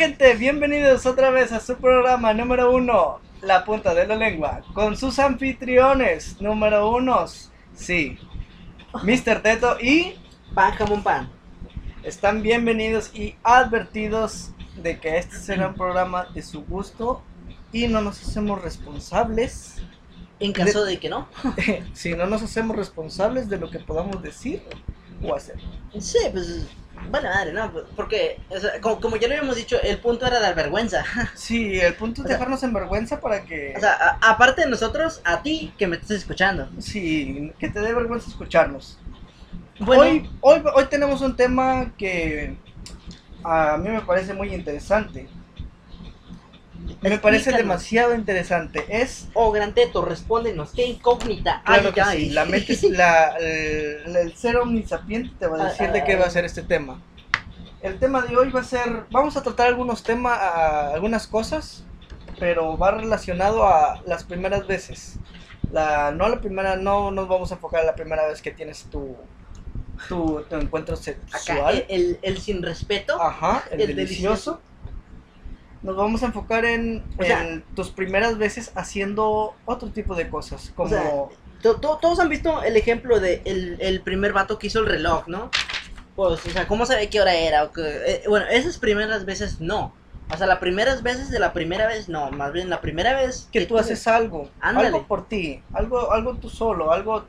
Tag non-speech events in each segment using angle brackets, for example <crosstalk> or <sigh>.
Gente, bienvenidos otra vez a su programa número uno, La Punta de la Lengua, con sus anfitriones número unos, sí, Mr. Teto y Pan jamón pan. están bienvenidos y advertidos de que este será un programa de su gusto y no nos hacemos responsables, En caso de que no. <laughs> si no nos hacemos responsables de lo que podamos decir o hacer. Sí, pues. Vale, madre, ¿no? Porque, o sea, como, como ya lo habíamos dicho, el punto era dar vergüenza. <laughs> Sí, el punto es O sea- dejarnos en vergüenza para que... O sea, a- aparte de nosotros, a ti que me estás escuchando. Sí, que te dé vergüenza escucharnos. Bueno, Hoy, hoy, hoy tenemos un tema que a mí me parece muy interesante. Me parece demasiado interesante. Es, oh, Gran Teto, respóndenos, ¿qué incógnita claro hay que sí, la mente, la, el, el ser omnisapiente te va a decir de qué va a ser este tema. El tema de hoy va a ser, vamos a tratar algunos temas, algunas cosas, pero va relacionado a las primeras veces. La, no la primera, no nos vamos a enfocar a la primera vez que tienes tu, tu, tu encuentro Acá, sexual. el, el, el sin respeto. Ajá, el, El delicioso. Nos vamos a enfocar en, O sea- en tus primeras veces haciendo otro tipo de cosas, como... sea, To- to- todos han visto el ejemplo de el, el primer vato que hizo el reloj, ¿no? Pues, o sea, ¿cómo sabe qué hora era? O que, eh, bueno, esas primeras veces no. O sea, las primeras veces de la primera vez no. Más bien la primera vez que tú haces algo, Ándale. algo por ti, algo, algo tú solo, algo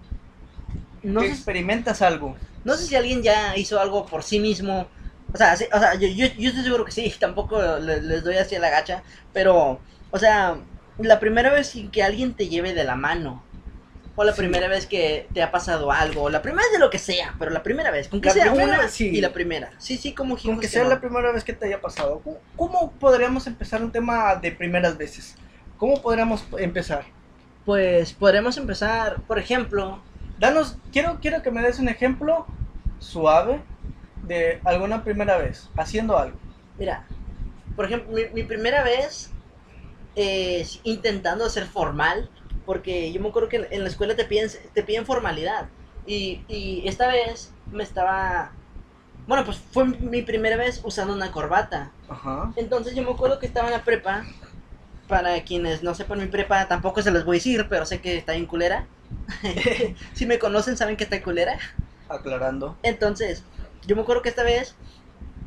No que sé, experimentas algo. no sé si alguien ya hizo algo por sí mismo. O sea, sí, o sea yo, yo, yo estoy seguro que sí. <laughs> Tampoco le- les, doy así a la gacha. Pero, o sea, la primera vez que alguien te lleve de la mano. O la Sí. primera vez que te ha pasado algo. La primera vez de lo que sea. Pero la primera vez. Con que La sea primera una sí. y la primera. Sí, sí, como Con que hijos sea no. la primera vez que te haya pasado. ¿Cómo, cómo podríamos empezar un tema de primeras veces? ¿Cómo podríamos empezar? Pues podremos empezar, por ejemplo, Danos, quiero, quiero que me des un ejemplo suave de alguna primera vez, haciendo algo. mira, por ejemplo, mi, mi primera vez eh, intentando ser formal, porque yo me acuerdo que en, en la escuela te piden, te piden formalidad. Y, y esta vez me estaba... Bueno, pues fue mi primera vez usando una corbata. Ajá. Entonces yo me acuerdo que estaba en la prepa. Para quienes no sepan mi prepa, tampoco se los voy a decir, pero sé que está bien culera. <laughs> si me conocen, saben que está culera. Aclarando. Entonces, yo me acuerdo que esta vez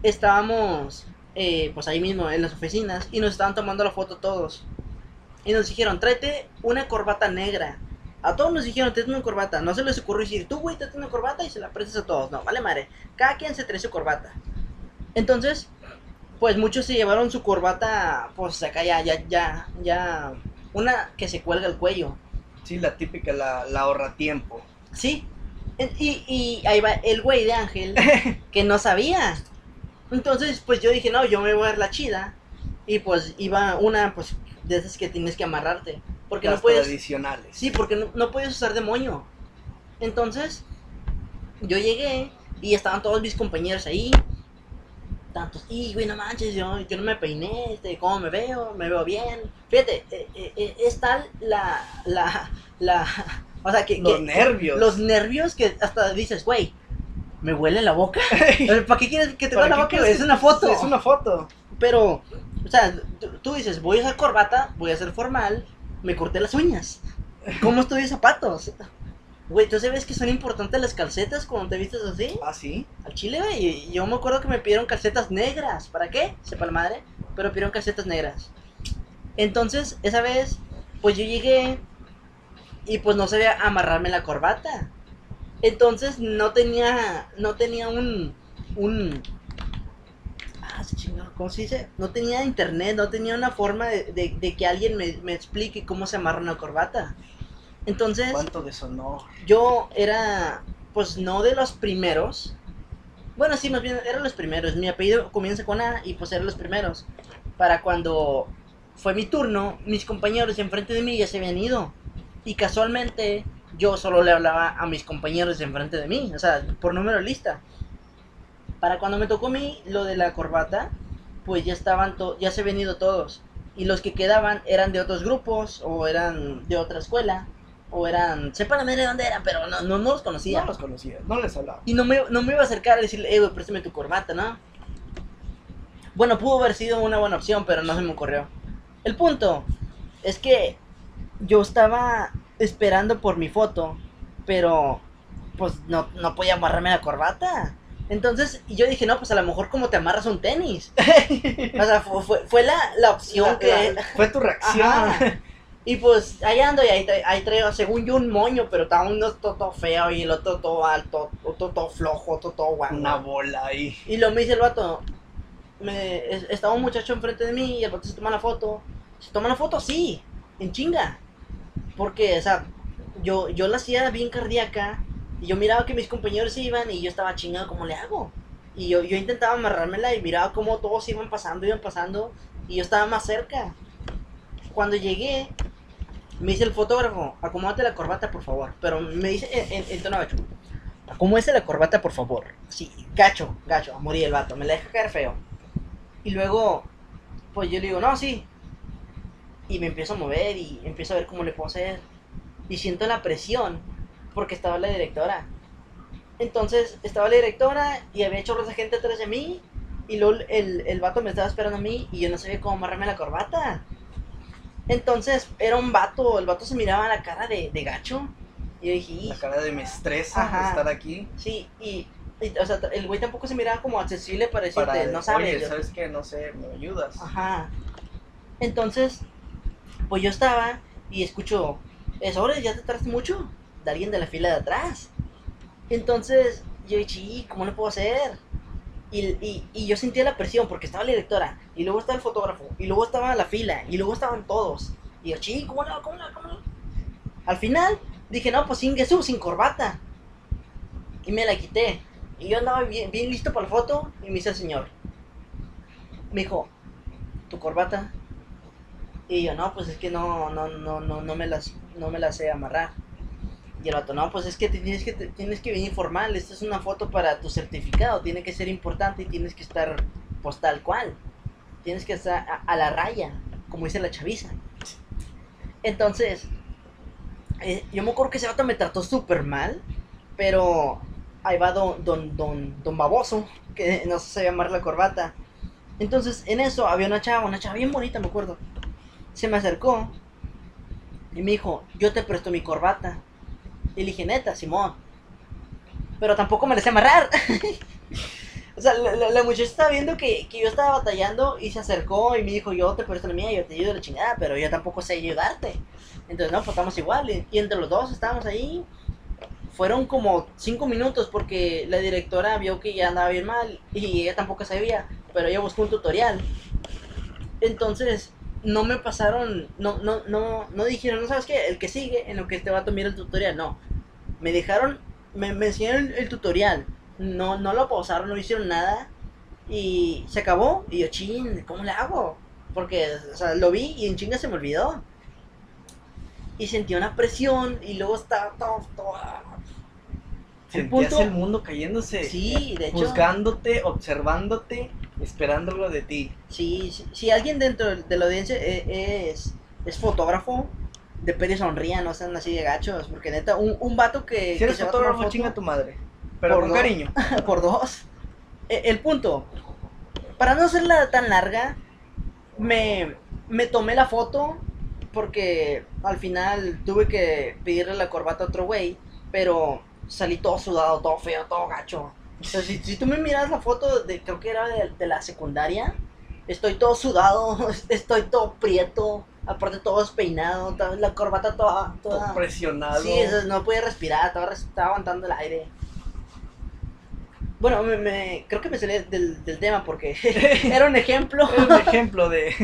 estábamos, eh, pues ahí mismo en las oficinas y nos estaban tomando la foto todos. Y nos dijeron, tráete una corbata negra. A todos nos dijeron, tráete una corbata. No se les ocurrió decir, tú, güey, tráete una corbata y se la prestas a todos. No, vale madre. Cada quien se trae su corbata. Entonces, pues muchos se llevaron su corbata, pues acá ya, ya, ya, ya. Una que se cuelga el cuello. Sí, la típica, la, la ahorra tiempo. Sí. En- Y, y ahí va el güey de Ángel <laughs> que no sabía. Entonces, pues yo dije, no, yo me voy a ver la chida. Y pues iba una, pues, de esas que tienes que amarrarte. Porque las no puedes. tradicionales. Sí, porque no, no puedes usar de moño. Entonces, yo llegué y estaban todos mis compañeros ahí. Tantos, y güey, no manches, yo, yo no me peiné, este, ¿cómo me veo? Me veo bien. Fíjate, eh, eh, eh, es tal la, la, la, o sea, que... Los que- nervios. Los nervios que hasta dices, güey, ¿me huele la boca? <laughs> ¿Para qué quieres que te ¿Para huela la boca? Es una foto. Es una foto. Pero, o sea, tú, dices, voy a usar corbata, voy a ser formal, me corté las uñas. ¿Cómo estoy de zapatos? Güey, ¿tú sabes que son importantes las calcetas cuando te vistes así? ¿Ah, sí? Al chile, güey. y Yo me acuerdo que me pidieron calcetas negras. ¿Para qué? Sepa la madre. Pero pidieron calcetas negras. Entonces, esa vez, pues yo llegué y pues no sabía amarrarme la corbata. Entonces no tenía, no tenía un, un, ah, chingó, ¿cómo se dice? No tenía internet, no tenía una forma de, de- de que alguien me, me explique cómo se amarra una corbata. Entonces, ¿Cuánto deshonor? yo era, pues no de los primeros. Bueno, sí, más bien eran los primeros. Mi apellido comienza con A y pues eran los primeros. Para cuando fue mi turno, mis compañeros enfrente de mí ya se habían ido. Y casualmente yo solo le hablaba a mis compañeros de enfrente de mí, o sea, por número de lista. Para cuando me tocó a mí lo de la corbata, pues ya estaban, to- ya se habían ido todos. Y los que quedaban eran de otros grupos o eran de otra escuela o eran, sepan a de dónde eran, pero no, no, no los conocía. No los conocía, no les hablaba. Y no me, no me iba a acercar a decirle, eh, güey, préstame tu corbata, ¿no? Bueno, pudo haber sido una buena opción, pero no se me ocurrió. El punto es que yo estaba esperando por mi foto, pero pues no, no podía amarrarme la corbata. Entonces yo dije, no, pues a lo mejor como te amarras un tenis. <laughs> o sea, fue, fue, fue la, la, opción La- que... la- fue tu reacción. Ajá. Y pues ahí ando y ahí, ahí traigo, según yo, un moño, pero estaba uno todo, todo feo y el otro todo alto, otro todo flojo, otro todo guango. Una bola ahí. Y lo me dice el vato, me, es- estaba un muchacho enfrente de mí y el vato se toma la foto. ¿Se toma la foto? Sí, en chinga. Porque, o sea, yo, yo la hacía bien cardíaca y yo miraba que mis compañeros se iban y yo estaba chingado, ¿cómo le hago? Y yo, yo intentaba amarrármela y miraba cómo todos iban pasando, iban pasando y yo estaba más cerca. Cuando llegué, me dice el fotógrafo, acomódate la corbata, por favor. Pero me dice en, en, en tono gacho, la corbata, por favor. Sí, gacho, gacho, a morir el vato, me la deja caer feo. Y luego, pues yo le digo, no, sí. Y me empiezo a mover y empiezo a ver cómo le puedo hacer. Y siento la presión, porque estaba la directora. Entonces, estaba la directora y había chorros de gente atrás de mí. Y luego el, el vato me estaba esperando a mí y yo no sabía cómo amarrarme la corbata. Entonces, era un vato, el vato se miraba la cara de, de gacho. Y yo dije. La cara de me estresa Ajá. estar aquí. sí, y, y, o sea, el güey tampoco se miraba como accesible para decirte, Para, no sabes. Oye, yo- ¿sabes qué? No sé, ¿me ayudas? Ajá. Entonces, pues yo estaba y escucho, es hora, ya te tardaste mucho, de alguien de la fila de atrás. Entonces, yo dije, "Sí, ¿cómo le puedo hacer? Y, y, y yo sentía la presión porque estaba la directora, y luego estaba el fotógrafo, y luego estaba la fila, y luego estaban todos. Y yo, sí, ¿cómo no? ¿Cómo no? ¿Cómo no? Al final, dije, no, pues sin Jesús, sin corbata. Y me la quité. Y yo andaba bien, bien listo para la foto, y me dice el señor, me dijo, ¿tu corbata? Y yo, no, pues es que no, no, no, no, no me las, no me las sé amarrar. Y el vato, no, pues es que tienes que, tienes que venir formal, esta es una foto para tu certificado, tiene que ser importante y tienes que estar, pues tal cual. Tienes que estar a, la raya, como dice la chaviza. Entonces, eh, yo me acuerdo que ese vato me trató súper mal, pero ahí va don, don, don, don Baboso, que no se sabía la corbata. Entonces, en eso había una chava, una chava bien bonita, me acuerdo. Se me acercó y me dijo, yo te presto mi corbata. Y le dije, neta, Simón. Pero tampoco me la sé amarrar. <laughs> o sea, la, muchacha estaba viendo que, que yo estaba batallando y se acercó y me dijo, yo te presto la mía, yo te ayudo a la chingada, pero yo tampoco sé ayudarte. Entonces, no, pues estamos iguales. Y entre los dos estábamos ahí. Fueron como cinco minutos porque la directora vio que ya andaba bien mal y ella tampoco sabía, pero ella buscó un tutorial. Entonces, no me pasaron, no, no, no, no dijeron, no sabes qué, el que sigue, en lo que este vato mira el tutorial, no. Me dejaron, me, me enseñaron el, el tutorial, no, no lo pausaron, no hicieron nada y se acabó. Y yo, chin, ¿cómo le hago? Porque, o sea, lo vi y en chinga se me olvidó. Y sentí una presión y luego estaba todo, todo. El Sentías punto- el mundo cayéndose. Sí, de hecho. Juzgándote, observándote, esperando algo de ti. Sí, sí, si alguien dentro de la audiencia e- es, es fotógrafo, de peri sonría, no sean así de gachos, porque neta, un, un vato que, Si eres que fotógrafo, foto chinga tu madre. Pero Por con dos. cariño. <laughs> por dos. E- El punto, para no hacerla tan larga, me, me tomé la foto porque al final tuve que pedirle la corbata a otro güey, pero salí todo sudado, todo feo, todo gacho. O sea, si, si tú me miras la foto de, creo que era de, de la secundaria, estoy todo sudado, <laughs> estoy todo prieto, aparte todo despeinado, la corbata toda... Todo toda presionado. Sí, no podía respirar, estaba, aguantando el aire. Bueno, me, me- creo que me salí del, del tema porque <laughs> era un ejemplo. <laughs> Es un ejemplo de.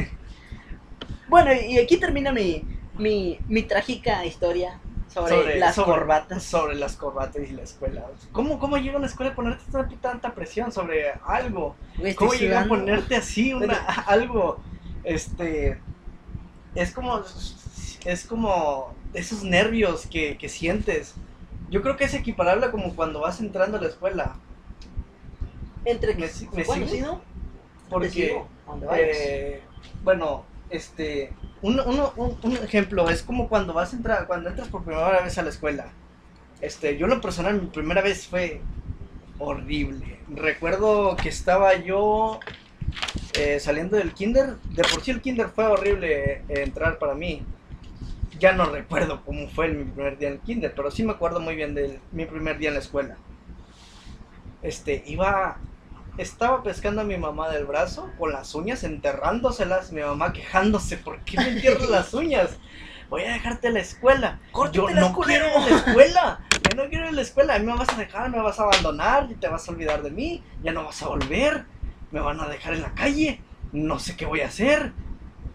Bueno, y aquí termina mi, mi, mi trágica historia sobre, las sobre- corbatas. Sobre las corbatas y la escuela. ¿Cómo, cómo llega a la escuela a ponerte tanta, tanta presión sobre algo? ¿Cómo llega a ponerte así una, <laughs> algo? Este. Es como. Es como. Esos nervios que, que sientes. Yo creo que es equiparable a como cuando vas entrando a la escuela. Entre ¿Me que... si- me bueno, sigue? sí, ¿no? Porque. sigo. Eh, bueno, este, un, uno- un, ejemplo es como cuando vas a entrar, cuando entras por primera vez a la escuela. Este, yo en lo personal mi primera vez fue horrible. Recuerdo que estaba yo eh, saliendo del kinder, de por sí el kinder fue horrible eh, entrar para mí. Ya no recuerdo cómo fue mi primer día en el kinder, pero sí me acuerdo muy bien de mi primer día en la escuela. Este, iba, estaba pescando a mi mamá del brazo con las uñas enterrándoselas, mi mamá quejándose, ¿por qué me entierras las <laughs> uñas? Voy a dejarte a la escuela. Yo la no quiero ir a la escuela. Yo no quiero ir a la escuela. A mí me vas a dejar, me vas a abandonar y te vas a olvidar de mí. Ya no vas a volver. Me van a dejar en la calle. No sé qué voy a hacer.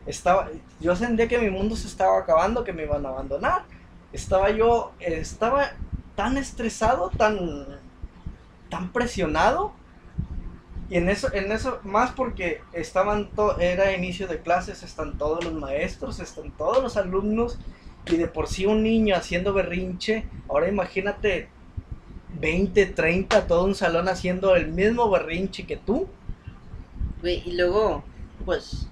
Estaba, yo sentía que mi mundo se estaba acabando, que me iban a abandonar. Estaba yo, estaba tan estresado, tan, tan presionado y en eso, en eso, más porque estaban to era inicio de clases, están todos los maestros, están todos los alumnos, y de por sí un niño haciendo berrinche, ahora imagínate 20, 30, todo un salón haciendo el mismo berrinche que tú. Y luego, pues,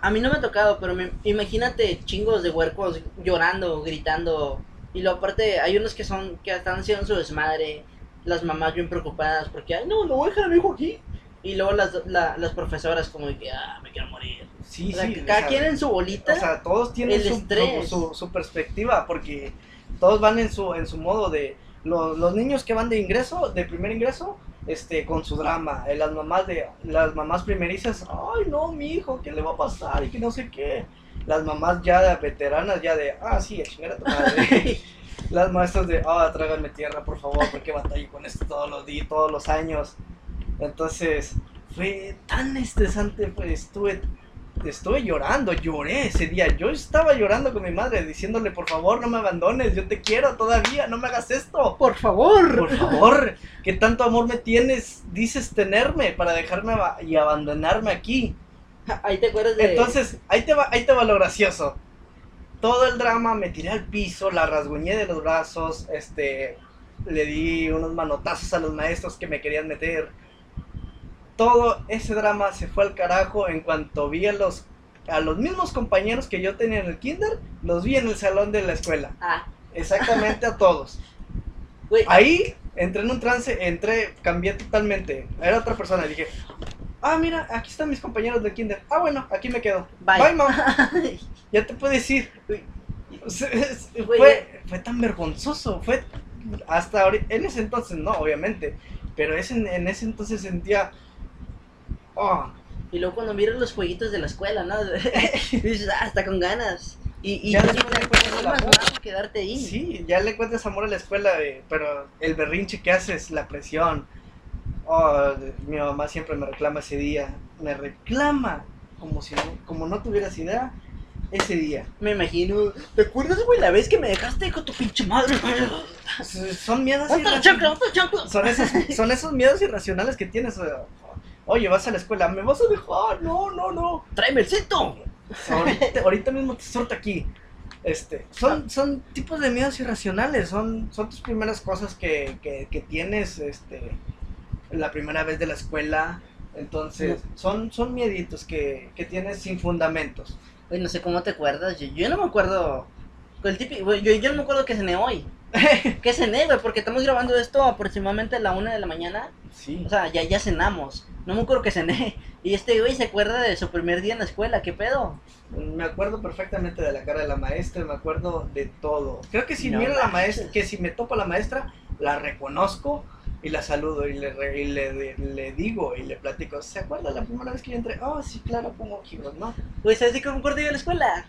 a, mí no me ha tocado, pero me, imagínate chingos de huercos llorando, gritando, y luego aparte hay unos que son, que están haciendo su desmadre, las mamás bien preocupadas porque, ay, no, no voy a dejar a mi hijo aquí. Y luego las, la, las profesoras como de que, ah, me quiero morir. Sí, O sea, sí. que o cada sea, quien en su bolita. O sea, todos tienen su, su, su perspectiva, porque todos van en su, en su modo de... Los, los niños que van de ingreso, de primer ingreso, este, con su drama. eh, las mamás de las mamás primerizas, ay no, mi hijo, ¿qué le va a pasar? Y que no sé qué. Las mamás ya de veteranas, ya de, ah, sí, a chingar a tu madre. <laughs> las maestras de, ah, trágame tierra, por favor, porque batallo con esto todos los días, todos los años. Entonces, fue tan estresante, pues estuve, estuve llorando, lloré ese día. Yo estaba llorando con mi madre, diciéndole, por favor, no me abandones, yo te quiero todavía, no me hagas esto. Por favor. Por favor, ¿qué tanto amor me tienes, dices tenerme para dejarme y abandonarme aquí? Ahí te acuerdas de. Entonces, ahí te va, ahí te va lo gracioso. Todo el drama, me tiré al piso, la rasguñé de los brazos, este, le di unos manotazos a los maestros que me querían meter. Todo ese drama se fue al carajo en cuanto vi a los, a los mismos compañeros que yo tenía en el kinder, los vi en el salón de la escuela. Ah, Exactamente a todos. <laughs> Ahí entré en un trance, entré, cambié totalmente. Era otra persona, dije, ah, mira, aquí están mis compañeros del kinder. Ah, bueno, aquí me quedo. Bye. Bye, mam. <laughs> Ya te puedes ir. Fue, fue tan vergonzoso, fue hasta ahorita, en ese entonces no, obviamente, pero ese, en ese entonces sentía, oh, Y luego cuando miras los jueguitos de la escuela, ¿no? <laughs> Dices, ah, está con ganas. Y, y, Ya después le voz. malo quedarte ahí. sí, ya le encuentras amor a la escuela, eh, pero el berrinche que haces, la presión, oh, mi mamá siempre me reclama ese día, me reclama como si no, como no tuvieras idea, ese día. Me imagino. ¿Te acuerdas, güey, la vez que me dejaste con tu pinche madre? Son miedos ¡Otra irracionales. son esos, son esos miedos irracionales que tienes. Oye, vas a la escuela, ¿me vas a dejar? No, no, no. ¡Tráeme el cinto! Ahorita, ahorita mismo te suelto aquí. Este, son, son tipos de miedos irracionales, son, son tus primeras cosas que, que, que tienes este, la primera vez de la escuela. Entonces, son, son mieditos que, que tienes sin fundamentos. Güey, no sé cómo te acuerdas. Yo, yo no me acuerdo. El típico, yo, yo no me acuerdo que cené hoy. <laughs> ¿Qué cené, güey? Porque estamos grabando esto aproximadamente a la una de la mañana. Sí. O sea, ya, ya cenamos. No me acuerdo que cené. <laughs> Y este güey se acuerda de su primer día en la escuela. ¿Qué pedo? Me acuerdo perfectamente de la cara de la maestra, me acuerdo de todo. Creo que si No miro a la maestra, que si me topo a la maestra, la reconozco y la saludo y le, y le, le digo y le platico. ¿Se acuerda la primera vez que yo entré? Oh, sí, claro, como giros, ¿no? Güey, ¿sabes de qué me acuerdo yo de la escuela?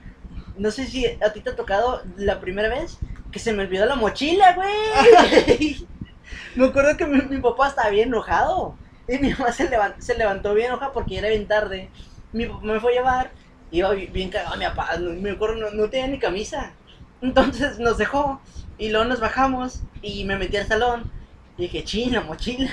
No sé si a ti te ha tocado la primera vez que se me olvidó la mochila, güey. <laughs> me acuerdo que mi, mi papá estaba bien enojado. Y mi mamá se, levan- se levantó bien enojada porque era bien tarde. Mi papá me fue a llevar. Iba bi- bien cagado mi papá. No, me acuerdo, no, no tenía ni camisa. Entonces nos dejó. Y luego nos bajamos. Y me metí al salón. Y dije, china, mochila.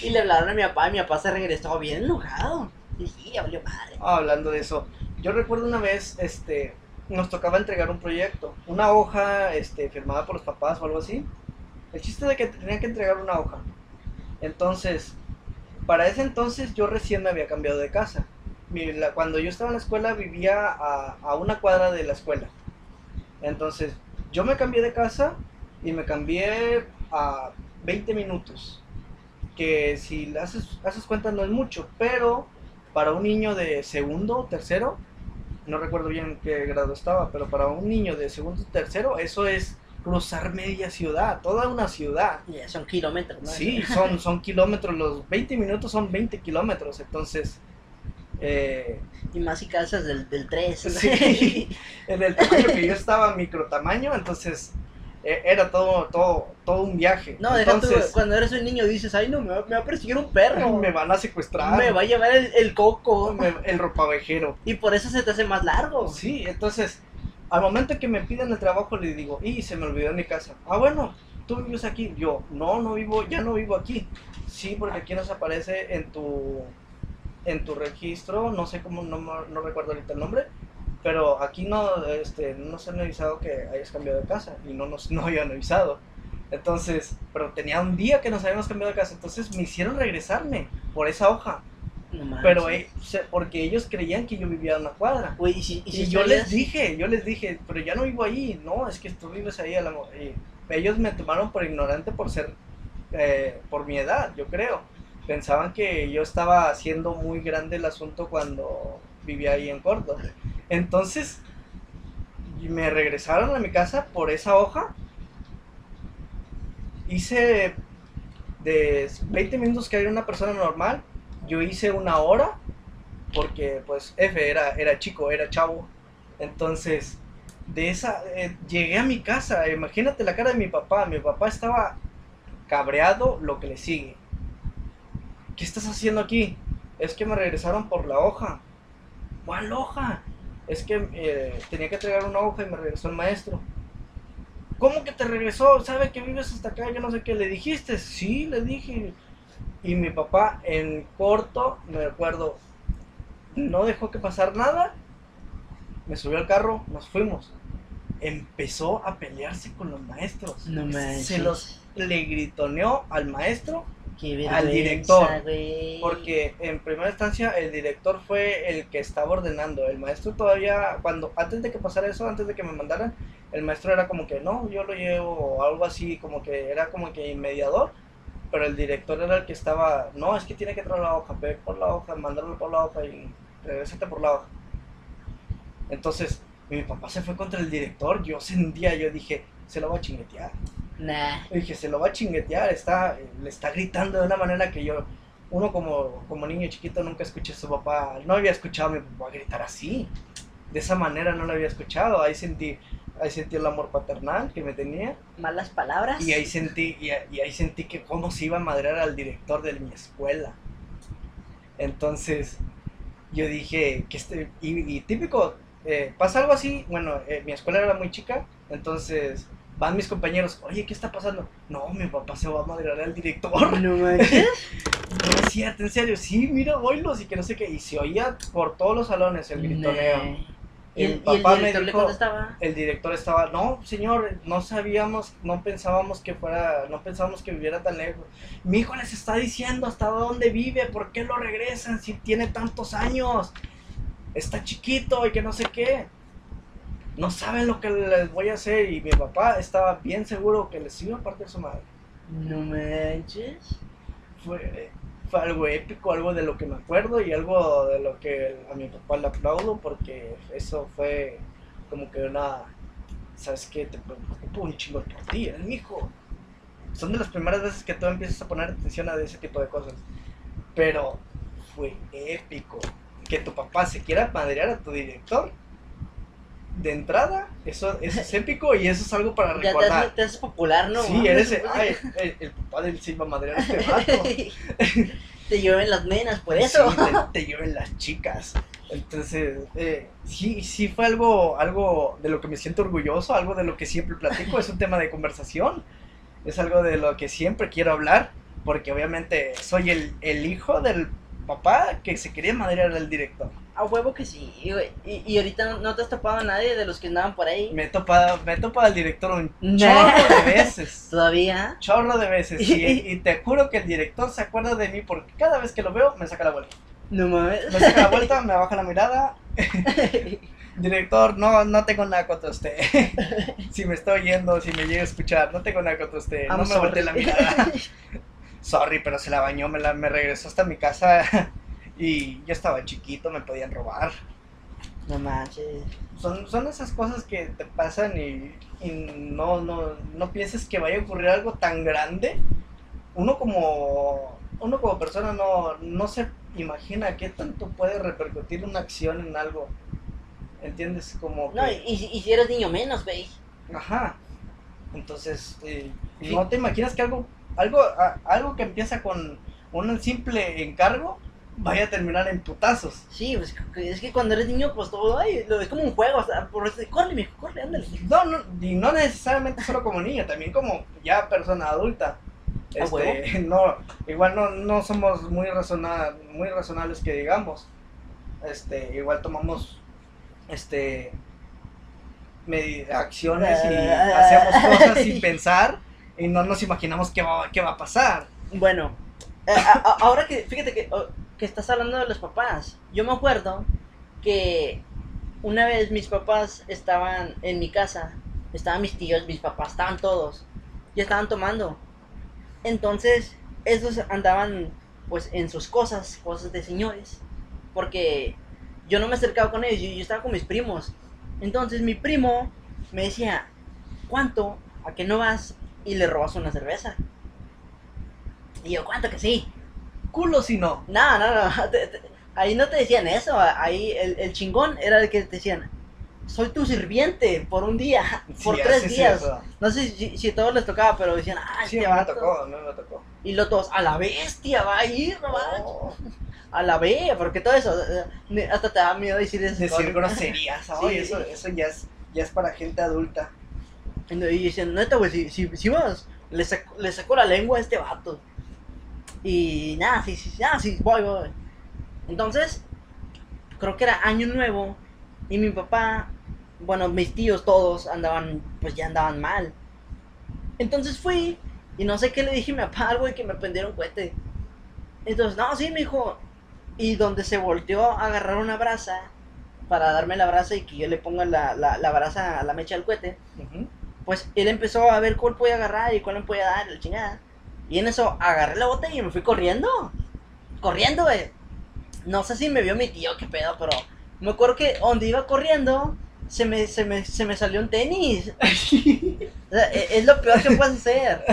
Y le hablaron a mi papá. Y mi papá se regresó bien enojado. Y dije, ya valió madre. Ah, hablando de eso, yo recuerdo una vez, este, nos tocaba entregar un proyecto, una hoja, este, firmada por los papás o algo así. El chiste de que tenía que entregar una hoja. Entonces, para ese entonces yo recién me había cambiado de casa. Cuando yo estaba en la escuela vivía a, una cuadra de la escuela. Entonces, yo me cambié de casa y me cambié a 20 minutos. Que si haces, haces cuenta no es mucho, pero para un niño de segundo, tercero, no recuerdo bien qué grado estaba, pero para un niño de segundo, tercero, eso es cruzar media ciudad, toda una ciudad. Son kilómetros, ¿no? Sí, son, son kilómetros, los 20 minutos son 20 kilómetros, entonces... Eh, Y más si calzas del, del 3. sí, en el tamaño que yo estaba, micro tamaño, entonces era todo, todo, todo un viaje. No, entonces, cuando eres un niño dices, ay no, me va, me va a perseguir un perro. <laughs> me van a secuestrar. Me va a llevar el, el coco. <laughs> me- el ropavejero. Y por eso se te hace más largo. Sí, entonces, al momento que me piden el trabajo, le digo, y se me olvidó mi casa. Ah, bueno, tú vives aquí. Yo, no, no vivo, ya no vivo aquí. Sí, porque aquí nos aparece en tu, en tu registro, no sé cómo, no, me- no recuerdo ahorita el nombre, pero aquí no, este, no nos han avisado que hayas cambiado de casa y no nos <laughs> no habían avisado. Entonces, pero tenía un día que nos habíamos cambiado de casa, entonces me hicieron regresarme por esa hoja. No. Pero eh, porque ellos creían que yo vivía en una cuadra. Y si, y Y, si yo les dije, yo les dije, pero ya no vivo ahí, no, es que tú vives ahí a la y ellos me tomaron por ignorante por ser, eh, por mi edad, yo creo. Pensaban que yo estaba haciendo muy grande el asunto cuando vivía ahí en Córdoba. Entonces, me regresaron a mi casa por esa hoja. Hice de 20 minutos que era una persona normal, yo hice una hora porque pues F era, era chico, era chavo. Entonces, de esa, eh, llegué a mi casa, imagínate la cara de mi papá, mi papá estaba cabreado lo que le sigue. ¿Qué estás haciendo aquí? Es que me regresaron por la hoja. ¿Cuál hoja? Es que eh, tenía que entregar una hoja y me regresó el maestro. ¿Cómo que te regresó? ¿Sabe que vives hasta acá? Yo no sé qué. ¿Le dijiste? Sí, le dije. Y mi papá en corto, me acuerdo, no dejó que pasar nada. Me subió al carro, nos fuimos. Empezó a pelearse con los maestros. No manches. Se los le gritoneó al maestro al director, porque en primera instancia el director fue el que estaba ordenando. El maestro todavía, cuando antes de que pasara eso, antes de que me mandaran, el maestro era como que no, yo lo llevo o algo así, como que era como que mediador. Pero el director era el que estaba, no, es que tiene que traer la hoja, ve por la hoja, mándalo por la hoja y regrésate por la hoja. Entonces, mi papá se fue contra el director, yo sentía, yo dije, se lo va a chinguetear. Nah. Y dije, se lo va a chinguetear, está, le está gritando de una manera que yo, uno como, como niño chiquito nunca escuché a su papá, no había escuchado a mi papá gritar así. De esa manera no lo había escuchado, ahí sentí, ahí sentí el amor paternal que me tenía Malas palabras. y ahí sentí, y, y ahí sentí que cómo se iba a madrear al director de mi escuela. Entonces, yo dije, que este, y, y típico, eh, pasa algo así, bueno, eh, mi escuela era muy chica, entonces van mis compañeros, oye, ¿qué está pasando? No, mi papá se va a madrear al director. <laughs> No manches. <laughs> No es cierto, en serio, sí, mira, oílos y que no sé qué, y se oía por todos los salones el gritoneo. ¿Y el el, papá me le dijo, el director estaba, no, señor, no sabíamos, no pensábamos que fuera, no pensábamos que viviera tan lejos. Mi hijo les está diciendo hasta dónde vive, por qué lo regresan si tiene tantos años. Está chiquito y que no sé qué. No saben lo que les voy a hacer y mi papá estaba bien seguro que les iba a partir su madre. No manches. Fue, fue algo épico, algo de lo que me acuerdo y algo de lo que a mi papá le aplaudo porque eso fue como que una, ¿sabes qué? Te preocupo un chingo por ti, eres mi hijo. Son de las primeras veces que tú empiezas a poner atención a ese tipo de cosas. Pero fue épico. Que tu papá se quiera madrear a tu director. De entrada, eso, eso es épico y eso es algo para Ya te recordar. haces, te haces popular, ¿no? sí, eres el, ay, <laughs> el, el papá del Silva madrear a este vato. <laughs> te llueven las nenas por eso. Sí, te, <laughs> te lleven las chicas. Entonces, eh, sí, sí fue algo, algo de lo que me siento orgulloso, algo de lo que siempre platico, es un tema de conversación, es algo de lo que siempre quiero hablar, porque obviamente soy el, el hijo del papá que se quería madrear al director. A huevo que sí. Y, y ahorita no, no te has topado a nadie de los que andaban por ahí. Me he topado, me he topado al director un Nah. chorro de veces. <laughs> Todavía. Chorro de veces. <laughs> Y, y te juro que el director se acuerda de mí porque cada vez que lo veo me saca la vuelta. No mames. Me saca la vuelta, <laughs> me baja la mirada Director, no, no tengo nada contra usted. si me está oyendo, si me llega a escuchar, no tengo nada contra usted. I'm no me voltee la mirada. Sorry, pero se la bañó, me, la, me regresó hasta mi casa Y yo estaba chiquito, me podían robar. No manches. Son, son esas cosas que te pasan y, y no, no, no pienses que vaya a ocurrir algo tan grande. Uno como, uno como persona no, no se imagina qué tanto puede repercutir una acción en algo. ¿Entiendes? Como No, que- y, y- y si eres niño menos, güey. Ajá. Entonces, eh, Sí. no te imaginas que algo, algo, a- algo que empieza con un simple encargo vaya a terminar en putazos. Sí, pues es que cuando eres niño, pues todo, ay, lo- es como un juego, o sea, por eso, corre, mijo, corre, ándale. No, no, y no necesariamente solo como niño, también como ya persona adulta. ¿A Este, <laughs> no, igual no, no somos muy, razona- muy razonables que digamos. Este, igual tomamos este acciones y hacemos cosas sin <laughs> pensar y no nos imaginamos qué va, qué va a pasar. Bueno, eh, ahora que, fíjate que, oh, que estás hablando de los papás, yo me acuerdo que una vez mis papás estaban en mi casa, estaban mis tíos, mis papás, estaban todos, y estaban tomando. Entonces, esos andaban pues en sus cosas, cosas de señores, porque yo no me acercaba con ellos, yo, yo estaba con mis primos. Entonces mi primo me decía, ¿cuánto? ¿A que no vas y le robas una cerveza? Y yo, ¿cuánto que sí? Culo si no. No, no, no. <laughs> te- te- ahí no te decían eso. Ahí el, el chingón era el que te decían, soy tu sirviente por un día, <laughs> por Sí, tres días. eso. no sé si, si a todos les tocaba, pero decían, ah, Sí, este me vato". tocó, me, me tocó. Y los dos, a la bestia, va a ir, no. Oh, <laughs> A la B, porque todo eso, eh, hasta te da miedo decir eso. decir groserías, Sí. eso, eso ya es, ya es para gente adulta. Y dicen, neta, güey, si, si, si vas, le saco, le saco la lengua a este vato. Y nada, sí, sí, nada, sí, voy, voy. Entonces, creo que era año nuevo y mi papá, bueno, mis tíos todos andaban, pues ya andaban mal. Entonces fui y no sé qué le dije a mi papá, algo de que me prendieron cohete. Entonces, no, sí, me dijo. Y donde se volteó a agarrar una brasa para darme la brasa y que yo le ponga la, la, la brasa a la mecha del cohete pues él empezó a ver cuál podía agarrar y cuál le podía dar, la chingada. Y en eso agarré la botella y me fui corriendo. Corriendo, güey. No sé si me vio mi tío, qué pedo, pero me acuerdo que donde iba corriendo se me, se me, se me salió un tenis. E- es lo peor que puedes hacer.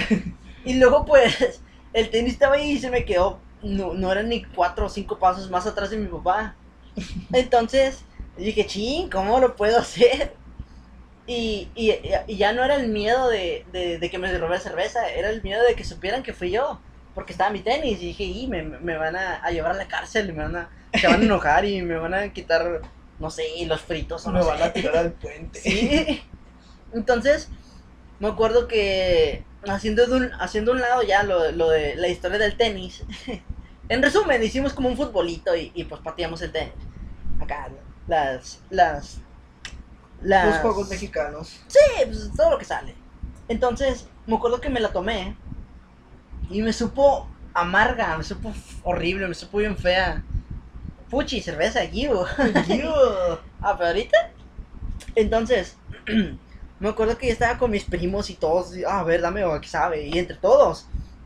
Y luego, pues, el tenis estaba ahí y se me quedó. No, no eran ni cuatro o cinco pasos más atrás de mi papá. Entonces, dije, ching, ¿cómo lo puedo hacer? Y, y, y ya no era el miedo de, de, de que me robé cerveza, era el miedo de que supieran que fui yo. Porque estaba mi tenis y dije, y me, me van a, a llevar a la cárcel, y me van a, se van a enojar y me van a quitar, no sé, los fritos o no Me sé. van a tirar al puente. Sí. Entonces, me acuerdo que haciendo de un, haciendo un lado ya lo, lo de la historia del tenis. <laughs> en resumen, hicimos como un futbolito y, y pues pateamos el tenis. Acá, las, las, las... Los juegos mexicanos. Sí, pues todo lo que sale. Entonces, me acuerdo que me la tomé y me supo amarga, me supo horrible, me supo bien fea. Puchi, cerveza. Yo. <laughs> Ah, pero ahorita. Entonces, <clears throat> me acuerdo que yo estaba con mis primos y todos, y, "Ah, a ver, dame o que sabe, y entre todos.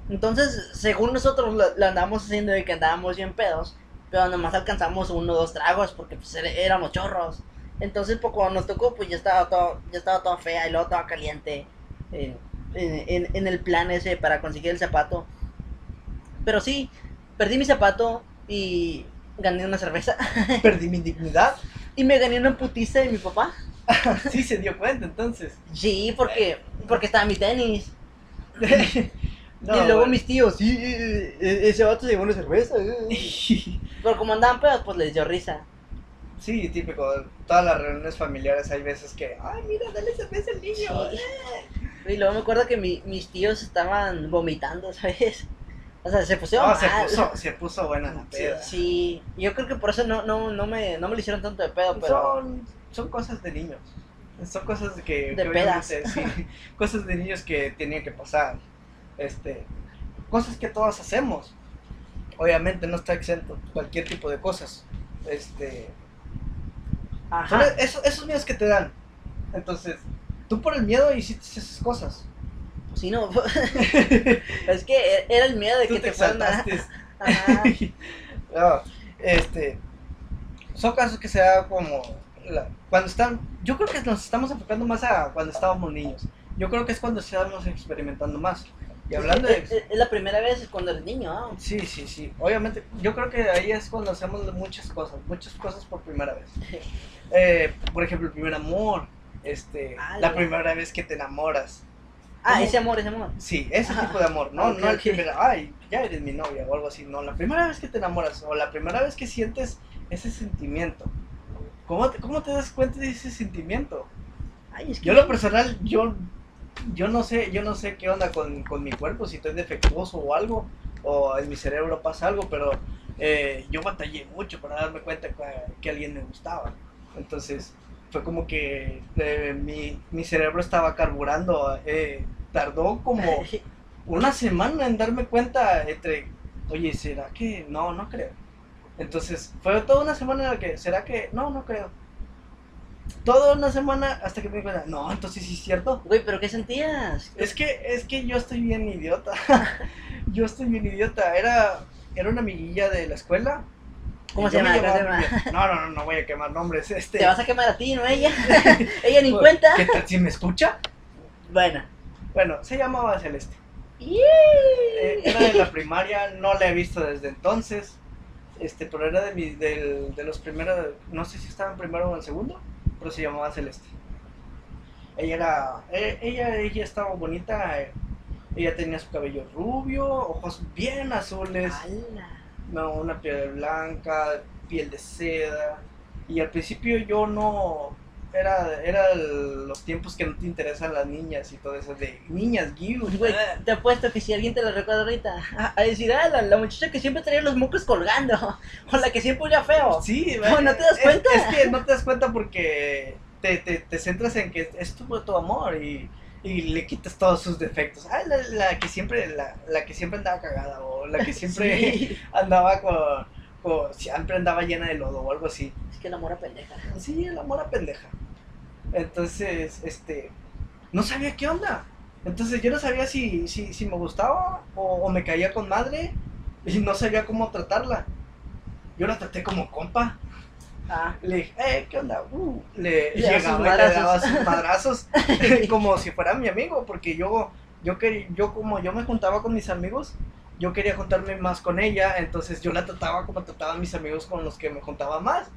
Entonces, según nosotros la, la andamos haciendo de que andábamos bien pedos, pero nomás alcanzamos uno o dos tragos porque pues éramos chorros. Entonces, pues cuando nos tocó, pues ya estaba todo, ya estaba toda fea y luego toda caliente en, en- en- el plan ese para conseguir el zapato. Pero sí, perdí mi zapato y gané una cerveza. <laughs> Perdí mi dignidad. Y me gané una putiza de mi papá. <laughs> Sí se dio cuenta entonces. Sí, porque, porque estaba mi tenis. <laughs> No, y luego mis tíos, sí, eh, eh, ese vato se llevó una cerveza. eh". Pero como andaban pedos, pues les dio risa. Sí, típico. Todas las reuniones familiares hay veces que, ay, mira, dale cerveza al niño. Sí. Y luego me acuerdo que mi- mis tíos estaban vomitando, <laughs> ¿sabes? O sea, se pusieron No, se mal. puso, se puso buena la peda. sí, yo creo que por eso no, no, no, me, no me lo hicieron tanto de pedo, pero... Son, son cosas de niños. Son cosas de que. De que pedas. sí, <laughs> cosas de niños que tenían que pasar. Este. Cosas que todos hacemos. Obviamente no está exento cualquier tipo de cosas. Este. Son esos, esos miedos que te dan. Entonces, tú por el miedo hiciste esas cosas. Sí, no. <laughs> es que era el miedo de Tú que te te fueran a... exaltaste. <laughs> Ajá. <laughs> No, Este, son casos que se da como la- cuando están, yo creo que nos estamos enfocando más a cuando estábamos niños. Yo creo que es cuando estábamos experimentando más. Y hablando es, de... es- es la primera vez cuando eres niño, ¿no? Sí, sí, sí. Obviamente, yo creo que ahí es cuando hacemos muchas cosas, muchas cosas por primera vez. Eh, por ejemplo, el primer amor, este, Ah, la primera vez que te enamoras. Ah, ¿Cómo? ese amor, ese amor. Sí, ese tipo de amor, no, ok, no el ok. primer, ay, ya eres mi novia o algo así, no, la primera vez que te enamoras o la primera vez que sientes ese sentimiento. ¿Cómo te, cómo te das cuenta de ese sentimiento? Ay, es que Yo lo personal, yo, yo no sé, yo no sé qué onda con, con mi cuerpo, si estoy defectuoso o algo, o en mi cerebro pasa algo, pero eh, yo batallé mucho para darme cuenta que, que alguien me gustaba. Entonces, fue como que eh, mi, mi cerebro estaba carburando, eh, tardó como <laughs> una semana en darme cuenta entre, oye, ¿será que? No, no creo. Entonces, fue toda una semana en la que, ¿será que? No, no creo. Toda una semana hasta que me di cuenta, no, entonces sí es cierto. Güey, pero ¿qué sentías? Es que, es que yo estoy bien idiota. <laughs> yo estoy bien idiota. Era, era una amiguilla de la escuela. ¿Cómo se llama? No, no, no, no voy a quemar nombres. Este, Te vas a quemar a ti, no ella. <laughs> ella ni pues, cuenta. ¿Qué tal si me escucha? Bueno. Bueno, se llamaba Celeste. Eh, era de la primaria, no la he visto desde entonces. Este, pero era de, mi, del- de los primeros, no sé si estaba en primero o en segundo, pero se llamaba Celeste. Ella era, eh, ella, ella estaba bonita, eh, ella tenía su cabello rubio, ojos bien azules, no, una piel blanca, piel de seda. Y al principio yo no, era, era el- los tiempos que no te interesan las niñas y todo eso, de niñas, guiu. Güey, te apuesto que si alguien te lo recuerda ahorita, a, a decir, ah, la, la muchacha que siempre traía los mocos colgando, <laughs> o la que siempre olía feo. Sí, No, ¿no te das es- cuenta? Es, que no te das cuenta porque te, te, te centras en que es tu, tu amor y, y le quitas todos sus defectos. Ah, la, la que siempre la, la que siempre andaba cagada o la que <laughs> siempre Sí. andaba con, con- siempre andaba llena de lodo o algo así. Es que la mora pendeja. Sí, el amor a pendeja. Entonces, este, no sabía qué onda. Entonces yo no sabía si, si, si me gustaba o, o me caía con madre y no sabía cómo tratarla. Yo la traté como compa. Ah, Le dije, eh, ¿qué onda? Uh, le daba llegaba y le daba sus madrazos <laughs> <laughs> como si fuera mi amigo, porque yo, yo, yo como yo me juntaba con mis amigos, yo quería juntarme más con ella, entonces yo la trataba como trataba a mis amigos con los que me juntaba más.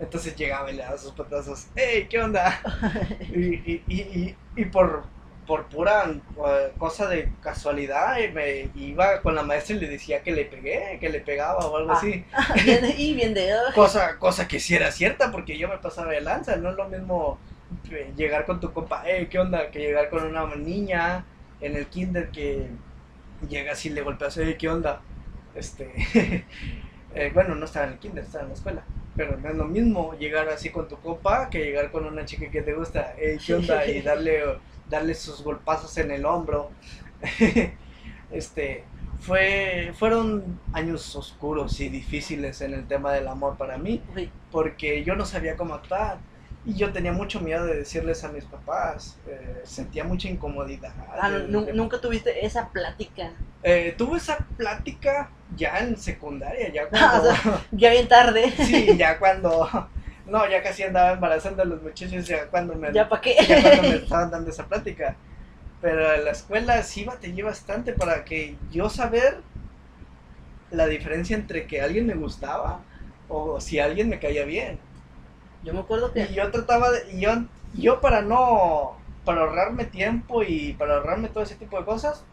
Entonces llegaba y le daba sus patazos, hey, ¿qué onda? <laughs> Y, y, y, y, y por, por pura eh, cosa de casualidad, eh, me iba con la maestra y le decía que le pegué, que le pegaba o algo Ah. así. <laughs> bien, y bien de Cosa, cosa que sí era cierta, porque yo me pasaba de lanza, no es lo mismo eh, llegar con tu compa, hey, ¿qué onda? Que llegar con una niña en el kinder que llegas y le golpeas, hey, ¿qué onda? Este, <laughs> eh, bueno, no estaba en el kinder, estaba en la escuela, pero no es lo mismo llegar así con tu compa que llegar con una chica que te gusta, hey, ¿qué onda? Y <laughs> darle, darle sus golpazos en el hombro. <laughs> este, fue, fueron años oscuros y difíciles en el tema del amor para mí, porque yo no sabía cómo actuar. Y yo tenía mucho miedo de decirles a mis papás, eh, sentía mucha incomodidad. ah, de- de- nunca tuviste esa plática. Eh, tuve esa plática ya en secundaria, ya <laughs> Ah, o cuando... <laughs> Ya bien tarde. <laughs> sí, ya cuando... No, ya casi andaba embarazando a los muchachos, ya cuando me, ¿Ya para qué? ya cuando me estaban dando esa plática. Pero en la escuela sí batallé bastante para que yo saber la diferencia entre que alguien me gustaba o si alguien me caía bien. Yo me acuerdo que Y yo trataba de, y yo, yo para no, para ahorrarme tiempo y para ahorrarme todo ese tipo de cosas,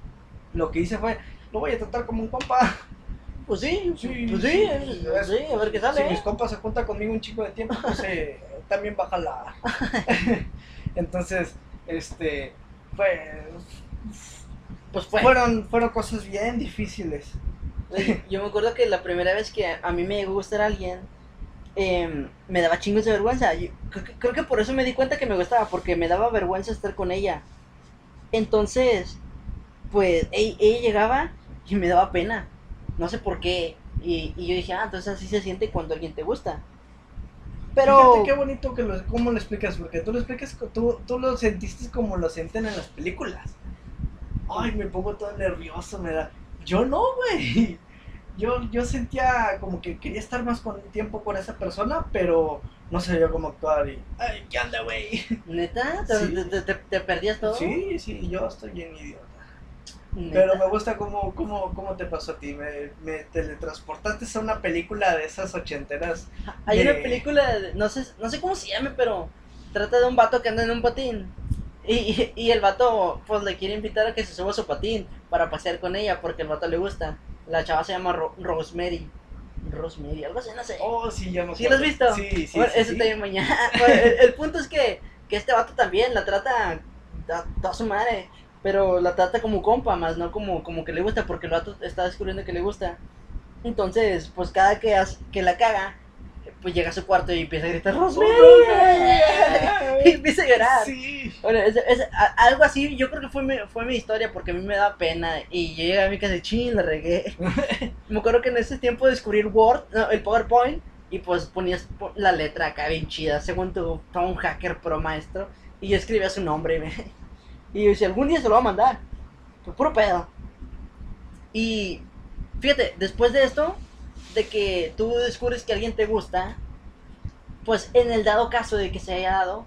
lo que hice fue, lo voy a tratar como un compa. Pues sí, Sí, pues sí, sí, pues sí, a ver qué sale. Si mis compas se juntan conmigo un chico de tiempo, pues eh, <laughs> también baja la... <laughs> Entonces, este, fue, Pues fue. fueron, fueron cosas bien difíciles. Yo me acuerdo que la primera vez que a mí me llegó a gustar alguien, em, me daba chingos de vergüenza. Yo creo, que, por eso me di cuenta que me gustaba, porque me daba vergüenza estar con ella. Entonces, pues ella llegaba y me daba pena. No sé por qué. Y, y yo dije, ah, entonces así se siente cuando alguien te gusta. Pero... Qué bonito que lo, cómo lo explicas, porque tú lo explicas, tú, tú lo sentiste como lo sienten en las películas. Ay, me pongo todo nervioso, me da... Yo no, güey. Yo, yo sentía como que quería estar más con tiempo con esa persona, pero no sabía cómo actuar y, ay, ¿qué onda, güey? <laughs> ¿Neta? ¿Te, Sí. te- te- te perdías todo? Sí, sí, yo estoy bien idiota. ¿Neta? Pero me gusta cómo, cómo, cómo te pasó a ti. Me, me teletransportaste a una película de esas ochenteras. Hay de- una película, de- no sé, no sé cómo se llame, pero trata de un vato que anda en un patín. Y, y, y el vato, pues le quiere invitar a que se suba a su patín para pasear con ella porque el vato le gusta. La chava se llama Ro- Rosemary. Rosemary, algo así, no sé. Oh, sí, ya me ¿Sí lo has visto? Sí, sí, Bueno, sí, eso sí. también mañana. <laughs> Bueno, el, el punto es que, que este vato también la trata a toda su madre. Pero la trata como compa, más no como, como que le gusta, porque el vato está descubriendo que le gusta. Entonces, pues cada que, hace- que la caga, pues llega a su cuarto y empieza a gritar Rosemary. <laughs> y empieza a llorar. Sí. Bueno, es, es- a- algo así, yo creo que fue mi, fue mi historia porque a mí me da pena y yo llegué a mi casa y ching, la regué. <laughs> me acuerdo que en ese tiempo descubrí el Word, no, el PowerPoint y pues ponías po- la letra acá bien chida, según tu, un hacker pro maestro y yo escribía su nombre me- <laughs> y yo decía, algún día se lo va a mandar, pues puro pedo. Y fíjate, después de esto, de que tú descubres que alguien te gusta, pues en el dado caso de que se haya dado,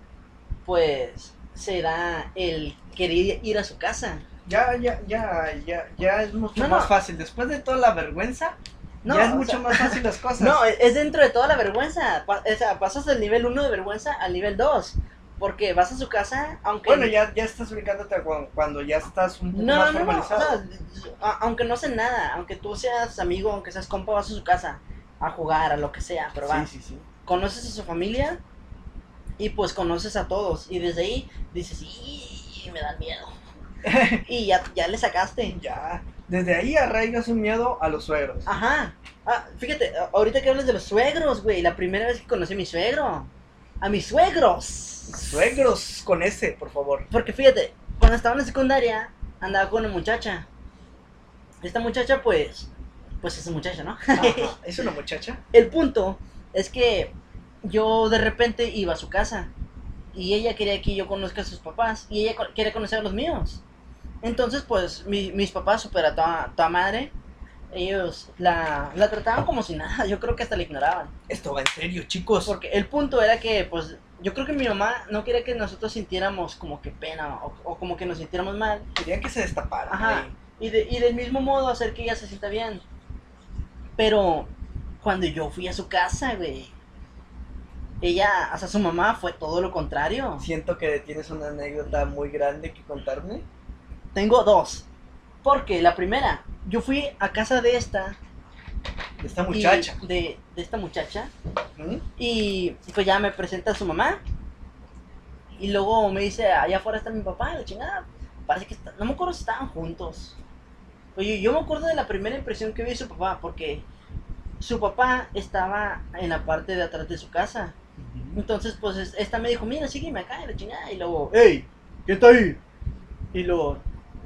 pues se da el querer ir a su casa. Ya, ya, ya, ya, ya es mucho No, más no. fácil. Después de toda la vergüenza, No, ya es mucho sea, más fácil las <laughs> cosas. No, es dentro de toda la vergüenza. O sea, pasas del nivel 1 de vergüenza al nivel 2. Porque vas a su casa, aunque... Bueno, ya, ya estás ubicándote a cuando, cuando ya estás un poco No, más no, no, o formalizado. sea, a- aunque no sé nada, aunque tú seas amigo, aunque seas compa, vas a su casa a jugar, a lo que sea, pero sí, vas. sí, sí. Conoces a su familia y pues conoces a todos. Y desde ahí dices, y me dan miedo. <laughs> y ya, ya le sacaste. Ya. Desde ahí arraigas un miedo a los suegros. Ajá. Ah, fíjate, ahorita que hablas de los suegros, güey, la primera vez que conocí a mi suegro. A mis suegros. Suegros con ese, por favor. Porque fíjate, cuando estaba en la secundaria, andaba con una muchacha. Esta muchacha, pues, pues es muchacha, ¿no? Ajá. <laughs> ¿Es una muchacha? El punto es que yo de repente iba a su casa y ella quería que yo conozca a sus papás y ella quería conocer a los míos. Entonces, pues, mi- mis papás, super a toda, toda madre, ellos la, la trataban como si nada, yo creo que hasta la ignoraban. Esto va en serio, chicos. Porque el punto era que, pues, yo creo que mi mamá no quería que nosotros sintiéramos como que pena o, o como que nos sintiéramos mal. Querían que se destapara. Ajá. Y, de- y del mismo modo hacer que ella se sienta bien. Pero cuando yo fui a su casa, güey, ella, o sea, su mamá fue todo lo contrario. Siento que tienes una anécdota muy grande que contarme. Tengo dos. Porque la primera, yo fui a casa de esta. De esta y- muchacha. de, de esta muchacha. ¿Mm? Y pues ya me presenta a su mamá. Y luego me dice, allá afuera está mi papá, la chingada. Parece que está- no me acuerdo si estaban juntos. Oye, yo me acuerdo de la primera impresión que vi de su papá, porque su papá estaba en la parte de atrás de su casa. Entonces, pues es- esta me dijo, mira, sígueme acá, y la chingada. Y luego, ¡Ey! ¿Quién está ahí? Y luego,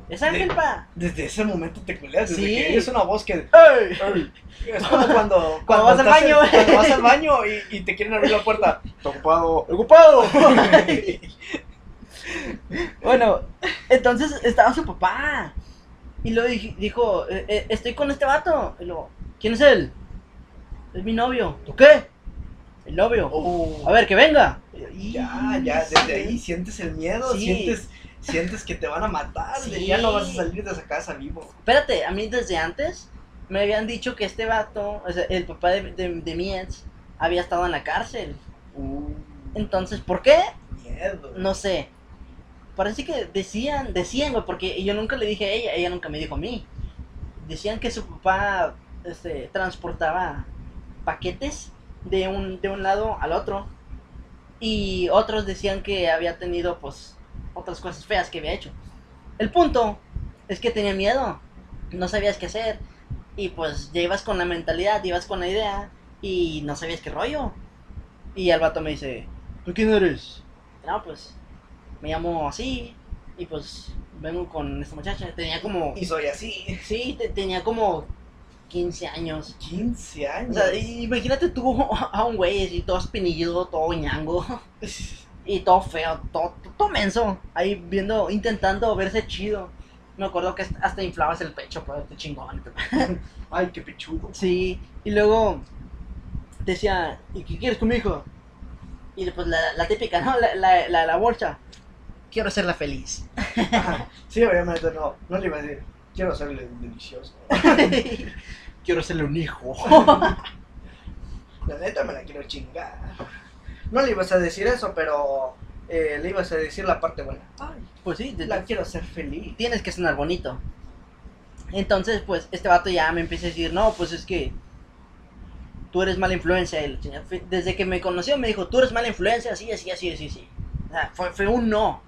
¡Es Ángel, De- pa! Desde ese momento te culeas, desde Sí. que es una voz que... ¡Ey! <laughs> Es como cuando, Cuando vas al en- baño. cuando vas al baño y, y te quieren abrir la puerta. Está ocupado. ¡Ocupado! <laughs> Bueno, entonces estaba su papá. Y luego dij- dijo, "Eh, eh, estoy con este vato. Y luego, ¿quién es él? Es mi novio. ¿Tú qué? El novio. Oh. A ver, que venga. Y- Ya, ya, desde ahí sientes el miedo, Sí. sientes, sientes que te van a matar, Sí. ya no vas a salir de esa casa vivo. Espérate, a mí desde antes me habían dicho que este vato, o sea, el papá de, de, de mi ex, había estado en la cárcel. Uh, Entonces, ¿por qué? miedo. No sé. Parece que decían, decían, güey, porque yo nunca le dije a ella, ella nunca me dijo a mí. Decían que su papá este, transportaba paquetes de un, de un lado al otro. Y otros decían que había tenido, pues, otras cosas feas que había hecho. El punto es que tenía miedo. No sabías qué hacer. Y pues ya ibas con la mentalidad, ibas con la idea. Y no sabías qué rollo. Y el vato me dice, ¿tú quién eres? No, pues me llamo así y pues vengo con esta muchacha. Tenía como, Y soy así. sí, te- tenía como 15 años. 15 O años. sea, i- imagínate tú a un güey así, todo espinilludo, todo ñango <laughs> y todo feo, todo, todo menso, ahí viendo, intentando verse chido. Me acuerdo que hasta inflabas el pecho para verte chingón. <laughs> Ay, qué pechudo. Sí, y luego decía, ¿y qué quieres con mi hijo? Y después la, la típica, ¿no? La, la, la, la bolsa. Quiero hacerla feliz. sí, obviamente no. No le iba a decir, quiero hacerle delicioso. <laughs> quiero hacerle un hijo. <laughs> la neta me la quiero chingar. No le ibas a decir eso, pero eh, le ibas a decir la parte buena. Ay, pues sí, la quiero hacer feliz. Tienes que sonar bonito. Entonces, pues, este vato ya me empieza a decir, no, pues es que tú eres mala influencia. Desde que me conoció me dijo, tú eres mala influencia, así, así, así, así, así. O sea, fue, fue un no.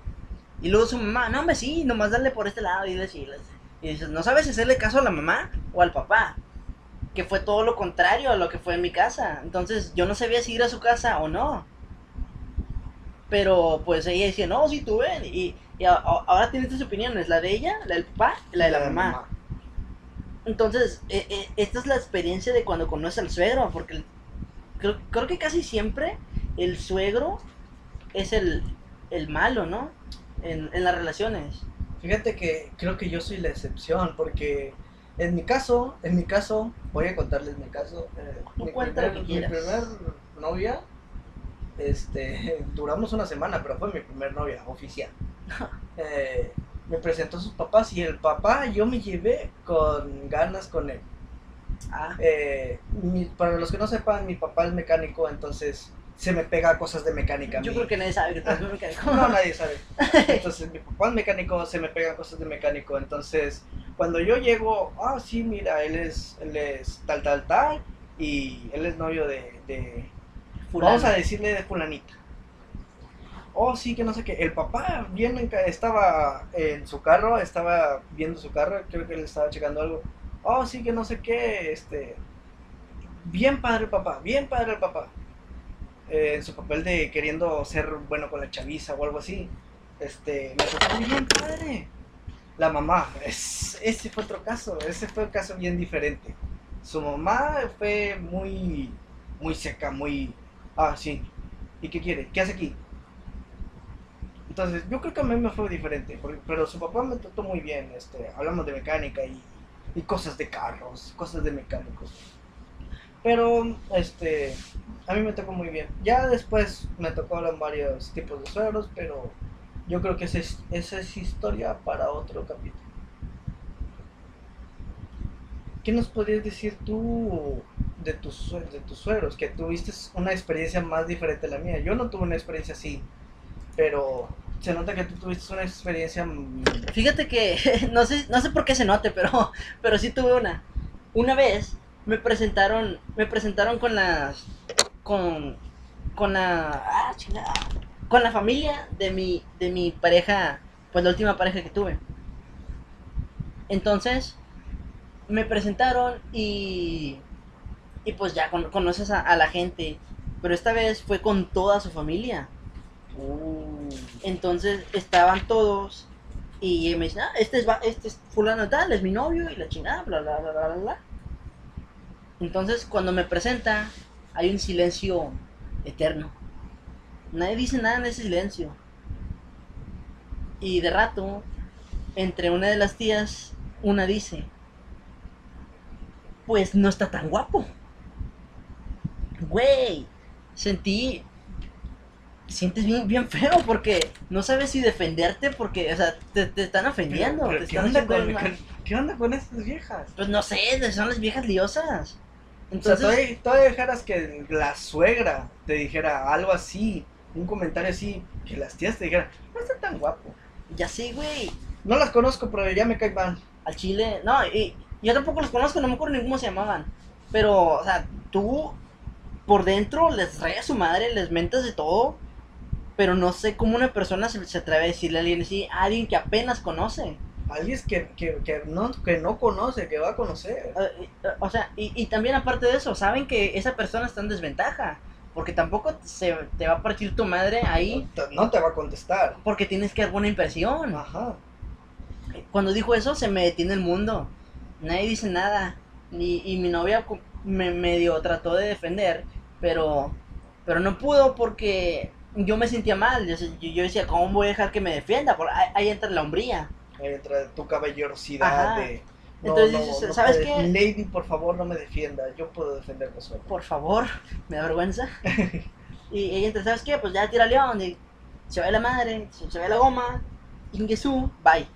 Y luego su mamá, no, hombre, sí, nomás darle por este lado y decirle. Y dices, no sabes si hacerle caso a la mamá o al papá. Que fue todo lo contrario a lo que fue en mi casa. Entonces, yo no sabía si ir a su casa o no. Pero pues ella decía, no, sí, tú ven. Y, ahora tienes tus opiniones, la de ella, la del papá y la de la, mamá. Entonces, e, e, esta es la experiencia de cuando conoces al suegro, porque creo, creo que casi siempre el suegro es el, el malo, ¿no? En, en, las relaciones. Fíjate que creo que yo soy la excepción, porque en mi caso, en mi caso, voy a contarles mi caso. Eh, mi, primer, mi primer novia este, <laughs> duramos una semana, pero fue mi primer novia oficial. <laughs> Eh, me presentó a sus papás y el papá yo me llevé con ganas con él. Ah. Eh, para los que no sepan, mi papá es mecánico, entonces se me pega cosas de mecánica. Yo creo que nadie sabe que tú eres <laughs> mecánico. no, nadie sabe. Entonces mi papá es mecánico, se me pegan cosas de mecánico. Entonces cuando yo llego, ah, sí, mira, él es, él es tal, tal, tal, y él es novio de, de Vamos a decirle de fulanita. Oh, sí, que no sé qué. El papá bien estaba en su carro, estaba viendo su carro, creo que le estaba checando algo. Oh, sí, que no sé qué. Este. Bien padre el papá, bien padre el papá. Eh, en su papel de queriendo ser bueno con la chaviza o algo así. Este, me tocó bien padre. La mamá, es, ese fue otro caso, ese fue un caso bien diferente. Su mamá fue muy, muy seca, muy, Ah, sí. ¿Y qué quiere? ¿Qué hace aquí? Entonces, yo creo que a mí me fue diferente, pero su papá me trató muy bien. Este, hablamos de mecánica y, cosas de carros, cosas de mecánicos. Pero, este, a mí me tocó muy bien. Ya después me hablar varios tipos de suegros, pero yo creo que esa es historia para otro capítulo. ¿Qué nos podrías decir tú de tus, de tus suegros, que tuviste una experiencia más diferente a la mía. Yo no tuve una experiencia así, pero se nota que tú tuviste una experiencia... Fíjate que, <laughs> no sé, no sé por qué se note, pero, <laughs> pero sí tuve una. Una vez me presentaron, me presentaron con las, con, con la, ah, con la familia de mi, de mi pareja, pues la última pareja que tuve. Entonces, me presentaron y y pues ya conoces a, la gente. Pero esta vez fue con toda su familia. Uh. Entonces estaban todos y me dicen, ah, este es, este es fulano tal, es mi novio y la chingada, bla, bla, bla, bla, bla. Entonces cuando me presenta hay un silencio eterno. Nadie dice nada en ese silencio. Y de rato, entre una de las tías, una dice, pues no está tan guapo güey, sentí, sientes bien, bien feo porque no sabes si defenderte porque, o sea, te, están ofendiendo. ¿qué, onda con, ¿qué, onda con, estas viejas? Pues no sé, son las viejas liosas. Entonces, o sea, todavía, dejaras que la suegra te dijera algo así, un comentario así, que las tías te dijeran, no está tan guapo. Ya sí, güey. No las conozco, pero ya me cae mal. Al chile, no, y yo tampoco los conozco, no me acuerdo ni cómo se llamaban. Pero, o sea, tú por dentro les trae a su madre, les mentas de todo, pero no sé cómo una persona se, atreve a decirle a alguien así, a alguien que apenas conoce. Alguien que, que, que, no, que no conoce, que va a conocer. Eh, eh, o sea, y, y también aparte de eso, saben que esa persona está en desventaja. Porque tampoco se te va a partir tu madre ahí. No te, va a contestar. Porque tienes que dar buena impresión. Ajá. Cuando dijo eso, se me detiene el mundo. Nadie dice nada. Y, y mi novia me medio trató de defender pero, pero no pudo porque yo me sentía mal. Yo, yo decía, ¿cómo voy a dejar que me defienda? Porque ahí, entra la hombría. Ahí entra tu caballerosidad de... Entonces dices, ¿sabes qué? Lady, por favor, no me defienda. Yo puedo defenderme solo. por favor, me da vergüenza. <laughs> y ella entra, ¿sabes qué? Pues ya tira león, y se va la madre, se, va la goma, Ingesu, bye.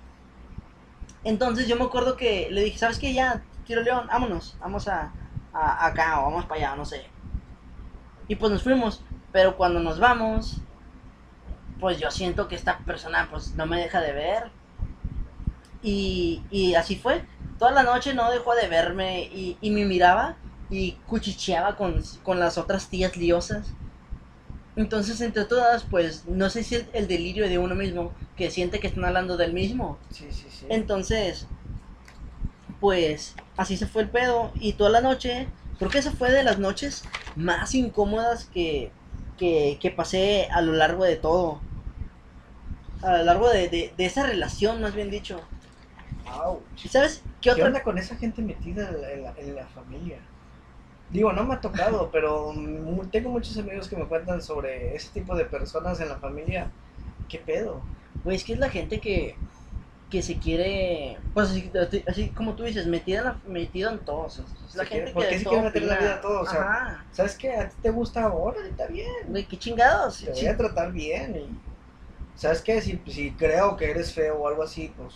Entonces yo me acuerdo que le dije, ¿sabes qué? Ya, tiro león, vámonos, vamos a, a- acá o vamos para allá, no sé. Y pues nos fuimos, pero cuando nos vamos, pues yo siento que esta persona pues no me deja de ver. Y, y así fue. Toda la noche no dejó de verme y, y me miraba y cuchicheaba con, con las otras tías liosas. Entonces, entre todas, pues, no sé si es el delirio de uno mismo, que siente que están hablando del mismo. Sí, sí, sí. Entonces, pues, así se fue el pedo. Y toda la noche, creo que esa fue de las noches más incómodas que, que, que pasé a lo largo de todo. A lo largo de, de, de esa relación, más bien dicho. ¿Y sabes qué ¿Qué otra? onda con esa gente metida en la, en la- en la familia? Digo, no me ha tocado, <laughs> pero tengo muchos amigos que me cuentan sobre ese tipo de personas en la familia. ¿Qué pedo? Güey, es que es la gente que, que se quiere, pues así, así como tú dices, metida en, la- metida en todo. o sea, es la Se gente quiere- ¿por que qué se quiere meter la vida a todo? O sea, Ajá. ¿Sabes qué? ¿A ti te gusta ahora? Está bien. Güey, qué chingados. Te voy a tratar bien. Y, ¿Sabes qué? Si, si creo que eres feo o algo así, pues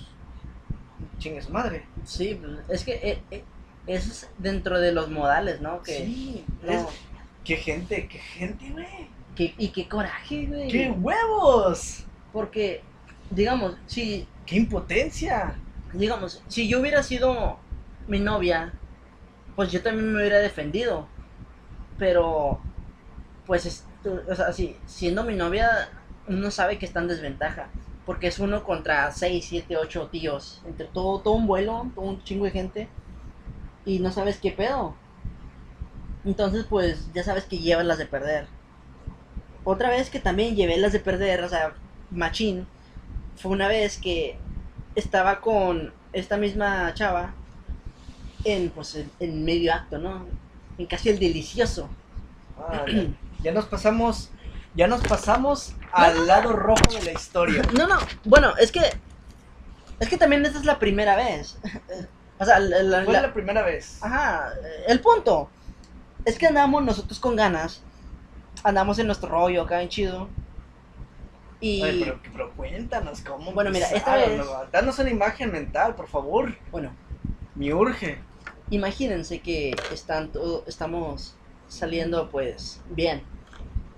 chingue su madre. Sí, pues, es que eh, eh, eso es dentro de los modales, ¿no? Que, sí, no, es- qué gente, qué gente, güey. y qué coraje, güey. ¡Qué huevos! Porque, digamos, si, ¡Qué impotencia! digamos, si yo hubiera sido mi novia, pues yo también me hubiera defendido. Pero, pues, es- o sea, si, siendo mi novia, uno sabe que está en desventaja. Porque es uno contra 6, 7, 8 tíos. Entre todo, todo un vuelo, todo un chingo de gente. Y no sabes qué pedo. Entonces, pues, ya sabes que llevas las de perder. Otra vez que también llevé las de perder, o sea, machín, fue una vez que estaba con esta misma chava en, pues, en, en medio acto, ¿no? En casi el delicioso. Ah, ya, nos pasamos, ya nos pasamos al lado rojo de la historia. <laughs> No, no, bueno, es que. Es que también esta es la primera vez. <laughs> o sea, la, la- Fue la- la primera vez. Ajá, el punto. Es que andamos nosotros con ganas. Andamos en nuestro rollo acá, bien chido. Y. Ay, pero, pero cuéntanos cómo. Bueno, mira, esta vez- ¿no? Danos una imagen mental, por favor. Bueno, Me urge. imagínense que están todo, estamos saliendo pues bien.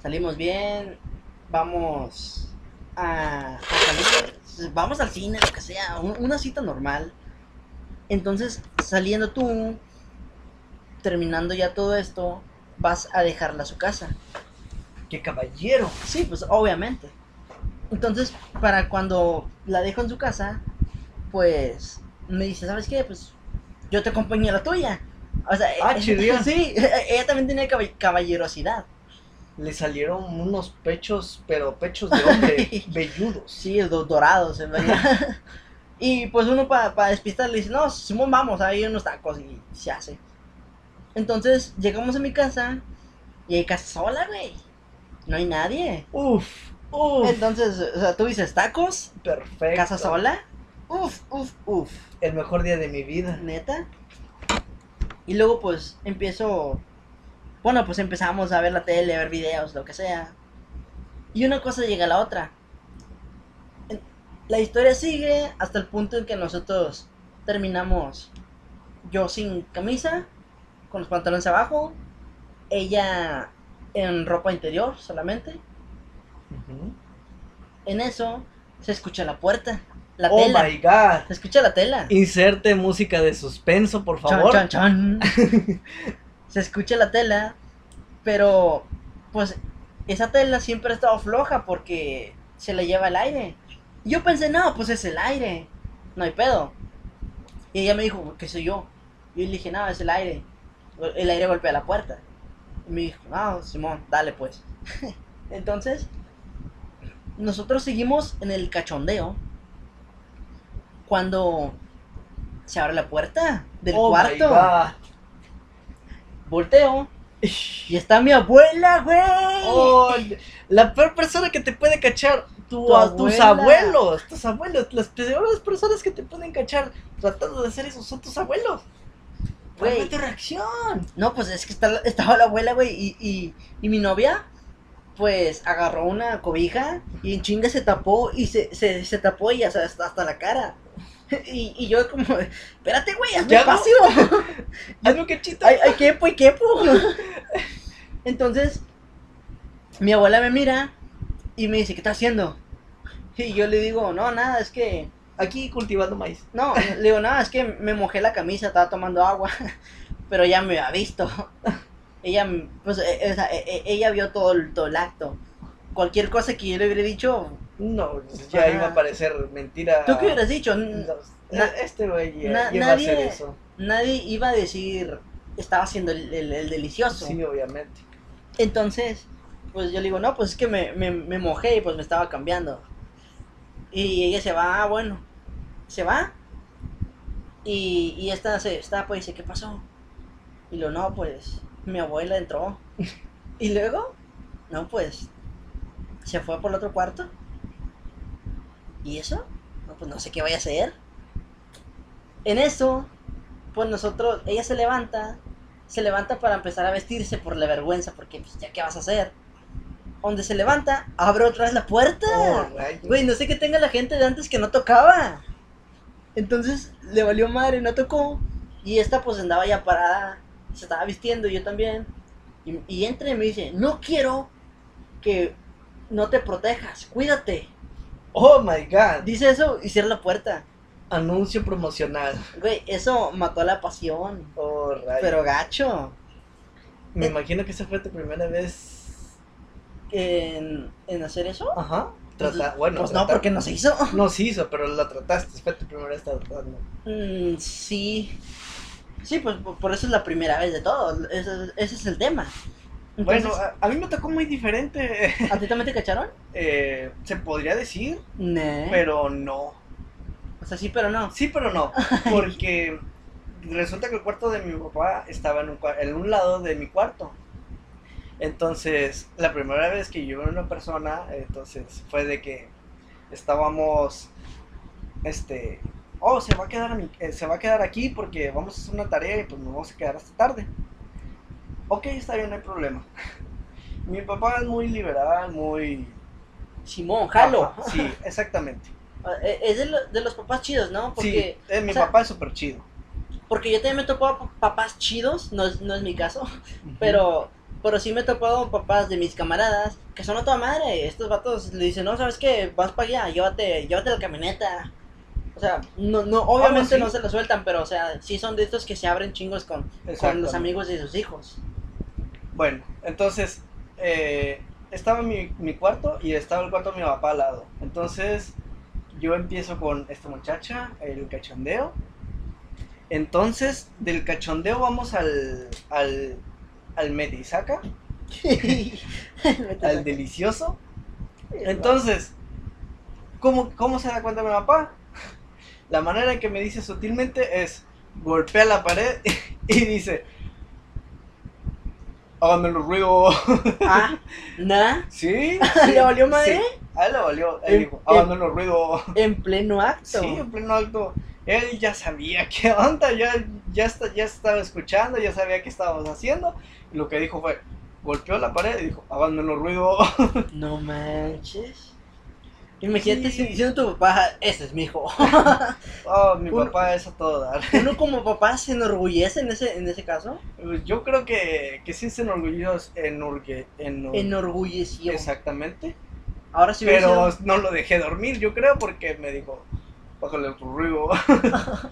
Salimos bien, vamos a, a salir, vamos al cine, lo que sea, un- una cita normal. Entonces, saliendo tú, terminando ya todo esto, vas a dejarla a su casa. ¡Qué caballero! Sí, pues obviamente. Entonces, para cuando la dejo en su casa, pues me dice, ¿sabes qué? Pues yo te acompaño a la tuya. O sea, Ah, chidillo. <laughs> sí, ella también caba- caballerosidad. Le salieron unos pechos, pero pechos de hombre, <laughs> velludos. Sí, do- dorados, en verdad. <laughs> y pues uno para despistar le dice, no, Simón, vamos, hay unos tacos y se hace. Entonces llegamos a mi casa y hay casa sola, güey. No hay nadie. Uf, uf. Entonces, o sea, tú dices tacos, Perfecto. casa sola. Uf, uf, uf. El mejor día de mi vida. Neta. Y luego pues empiezo. Bueno, pues empezamos a ver la tele, a ver videos, lo que sea. Y una cosa llega a la otra. La historia sigue hasta el punto en que nosotros terminamos yo sin camisa, con los pantalones abajo, ella en ropa interior solamente. En eso se escucha la puerta, la Oh tela. my god. Se escucha la tela. Inserte música de suspenso, por Chan, favor. chan, chan. <laughs> Se escucha la tela, pero pues esa tela siempre ha estado floja porque se le lleva el aire. Y yo pensé, no, pues es el aire, no hay pedo. Y ella me dijo, ¿qué soy yo? Y yo le dije, no, es el aire. El aire golpea la puerta. Y me dijo, no, Simón, dale pues. <laughs> Entonces, nosotros seguimos en el cachondeo cuando se abre la puerta del Oh cuarto. Volteo <laughs> y está mi abuela, güey. Oh, La peor persona que te puede cachar, tu, Tu a- tus abuelos, tus abuelos, las peores personas que te pueden cachar tratando de hacer eso son tus abuelos. Güey. ¿Cuál fue tu reacción? No, pues es que está- estaba la abuela, güey, y, y, y mi novia, pues agarró una cobija y en chinga se tapó y se, se, se tapó y hasta, hasta la cara. <laughs> Y, y yo como, espérate, güey, hazme espacio. <laughs> Hazme un cachito. Ay, ay, quepo y quepo. <laughs> Entonces, mi abuela me mira y me dice, ¿qué estás haciendo? Y yo le digo, no, nada, es que Aquí cultivando maíz. no, le digo, no, es que me mojé la camisa, estaba tomando agua, pero ya me había visto. Ella, pues, eh, o sea, eh, eh, ella vio todo el, todo el acto. Cualquier cosa que yo le hubiera dicho, No, ya Ajá. iba a parecer mentira. ¿tú qué hubieras dicho? No, Na- este güey na- iba a hacer nadie- eso. Nadie iba a decir, estaba haciendo el, el- el delicioso. Sí, obviamente. Entonces, pues yo le digo, no, pues es que me, me, me mojé y pues me estaba cambiando. Y ella se va, ah, bueno, se va. Y, y esta se está, pues dice, ¿qué pasó? Y lo no, pues mi abuela entró. Y luego, no, pues se fue por el otro cuarto. ¿Y eso? No, pues no sé qué vaya a hacer. En eso, pues nosotros, ella se levanta, se levanta para empezar a vestirse por la vergüenza, porque pues ya qué vas a hacer. Donde se levanta, abre otra vez la puerta. Oh. Güey, no sé qué tenga la gente de antes que no tocaba. Entonces le valió madre, no tocó. Y esta pues andaba ya parada, se estaba vistiendo, yo también. Y, y entra y me dice, no quiero que no te protejas, cuídate. Oh my god. Dice eso y cierra la puerta. Anuncio promocional. Güey, eso mató la pasión. Oh, rayos. Pero gacho. Me eh, imagino que esa fue tu primera vez. En, en hacer eso. Ajá. Pues, Trata- bueno, pues no, porque no se hizo. No se hizo, pero la trataste. Fue tu primera vez tratando. Mm, sí. Sí, pues por eso es la primera vez de todo. Ese, ese es el tema. Entonces, Bueno, a, a mí me tocó muy diferente. <laughs> ¿a ti también te cacharon? eh, se podría decir, pero no. O sea, sí, pero no. Sí, pero no. <laughs> Porque resulta que el cuarto de mi papá estaba en un, en un lado de mi cuarto. Entonces, la primera vez que yo vi a una persona, entonces fue de que estábamos, este, oh, se va a quedar, a mi- eh, se va a quedar aquí porque vamos a hacer una tarea y pues nos vamos a quedar hasta tarde. Ok, está bien, no hay problema. <laughs> Mi papá es muy liberal, muy... Simón, jalo. Sí, <laughs> exactamente. Eh, Es de, lo- de los papás chidos, ¿no? Porque, sí, eh, mi o sea, papá es súper chido. porque yo también me he topado pa- papás chidos, no es, no es mi caso, pero, pero sí me he topado papás de mis camaradas que son a toda madre. Estos vatos le dicen, no, ¿sabes qué? Vas para allá, llévate, llévate la camioneta. O sea, no, no, obviamente no se lo sueltan, pero o sea, sí son de estos que se abren chingos con, con los amigos de sus hijos. Bueno, entonces eh, estaba mi, mi cuarto y estaba el cuarto de mi papá al lado. Entonces yo empiezo con esta muchacha, el cachondeo. Entonces del cachondeo vamos al, al, al metisaca, <laughs> al delicioso. Entonces, ¿cómo, ¿cómo se da cuenta mi papá? La manera en que me dice sutilmente es golpea la pared <laughs> y dice, háganme los ruido. <laughs> Ah, ¿nah? ¿Sí? <laughs> ¿Le valió madre? Sí. A él le valió. Él dijo, háganme los ruido. En pleno acto. Sí, en pleno acto. Él ya sabía qué onda, ya, ya, está, ya estaba escuchando, ya sabía qué estábamos haciendo. Y lo que dijo fue, golpeó la pared y dijo, háganme los ruido. No manches. Imagínate Sí. diciendo a tu papá, ese es mi hijo. <laughs> Oh, mi Uno- papá es a todo dar. Uno como papá se enorgullece en ese, en ese caso. Yo creo que, que sí se enorgullosos enorgue, enor- Enorgullecido. Exactamente. Ahora hubiera Pero sido- no lo dejé dormir, yo creo, porque me dijo, bájale tu ruido. <laughs>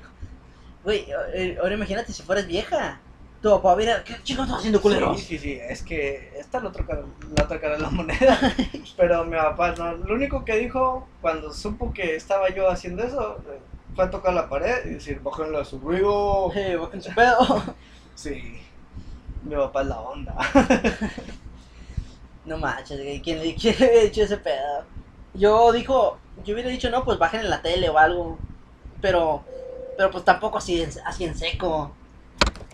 Güey, eh, ahora imagínate si fueras vieja. Tu papá hubiera, ¿qué chicos estás haciendo culero? Sí, sí, sí, es que esta es la otra cara, la otra cara de la moneda. <laughs> Pero mi papá no, lo único que dijo cuando supo que estaba yo haciendo eso eh, fue a tocar la pared y decir, bájenle a su ruido. Eh, bajen su pedo. <laughs> Sí, mi papá es la onda. <laughs> No manches, ¿quién le hubiera hecho ese pedo? Yo dijo, yo hubiera dicho, no, pues bajen en la tele o algo. Pero, pero pues tampoco así, así en seco.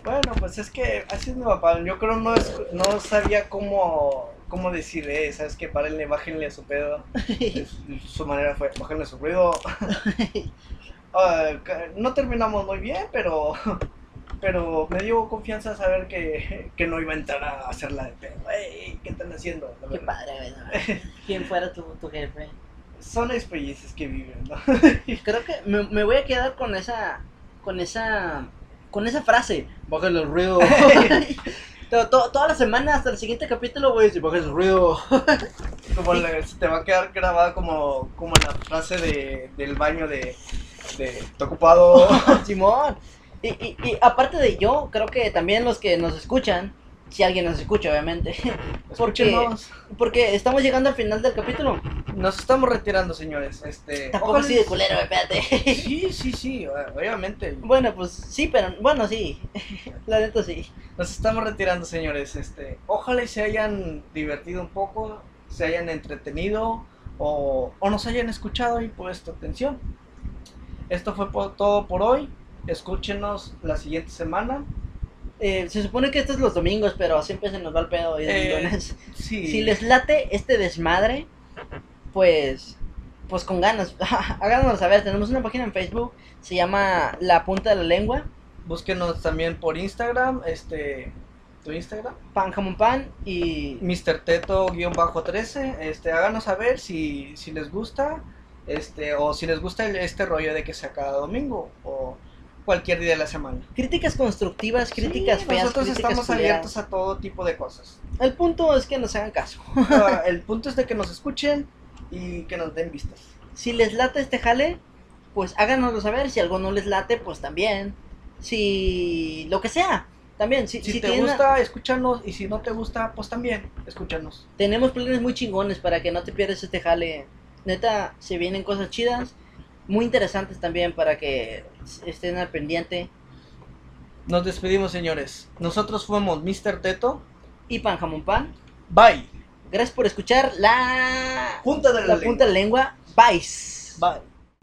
Bueno, pues es que así es mi papá. Yo creo no es, no sabía cómo cómo decir, eh, ¿sabes qué? Párenle, bájenle a su pedo. Es- su manera fue, bájenle su ruido. <laughs> Ah, no terminamos muy bien, pero pero me dio confianza saber que, que no iba a entrar a hacerla de pedo. Ey, ¿Qué están haciendo? La Qué verdad. padre, no. <laughs> ¿Quién fuera tu, tu jefe? Son experiencias que viven, ¿no? Creo que me, me voy a quedar con esa. Con esa. Con esa frase. Bájale el ruido. <laughs> To- to- toda la semana hasta el siguiente capítulo voy a decir, bájale el ruido. <laughs> Como se te va a quedar grabada como, como la frase de, del baño de, de "Está ocupado. <laughs> Simón. Y, y, y aparte de yo, creo que también los que nos escuchan, si alguien nos escucha, obviamente, porque, porque estamos llegando al final del capítulo. Nos estamos retirando, señores. Este, Tampoco ojalá- así de culero, espérate. Sí, sí, sí, obviamente. Bueno, pues sí, pero bueno, sí. La neta sí. Nos estamos retirando, señores. Este, ojalá y se hayan divertido un poco, se hayan entretenido o, o nos hayan escuchado y puesto atención. Esto fue por- todo por hoy. Escúchenos la siguiente semana. Eh, se supone que esto es los domingos, pero siempre se nos va el pedo. Y Eh, lunes. Sí. Si les late este desmadre, pues, pues con ganas, <laughs> háganoslo saber. Tenemos una página en Facebook, se llama La Punta de la Lengua, Búsquenos también por Instagram, este, tu Instagram, Pan Jamón Pan y Mr. Teto-13, este, háganos saber si, si les gusta, este, o si les gusta el- este rollo de que sea cada domingo, o cualquier día de la semana. críticas constructivas, críticas Sí, feas, Nosotros críticas estamos abiertos a todo tipo de cosas. El punto es que nos hagan caso. <laughs> El punto es de que nos escuchen y que nos den vistas. Si les late este jale, pues háganoslo saber. Si algo no les late, pues también. Si lo que sea, también. Si, Si, si te gusta, escúchanos. Y si no te gusta, pues también, escúchanos. Tenemos planes muy chingones para que no te pierdas este jale. Neta, se vienen cosas chidas, muy interesantes también para que estén al pendiente. Nos despedimos, señores. Nosotros fuimos Mr. Teto. Y pan jamón pan. Bye. Gracias por escuchar la, Punta de la, la punta de la lengua. Bye. Bye.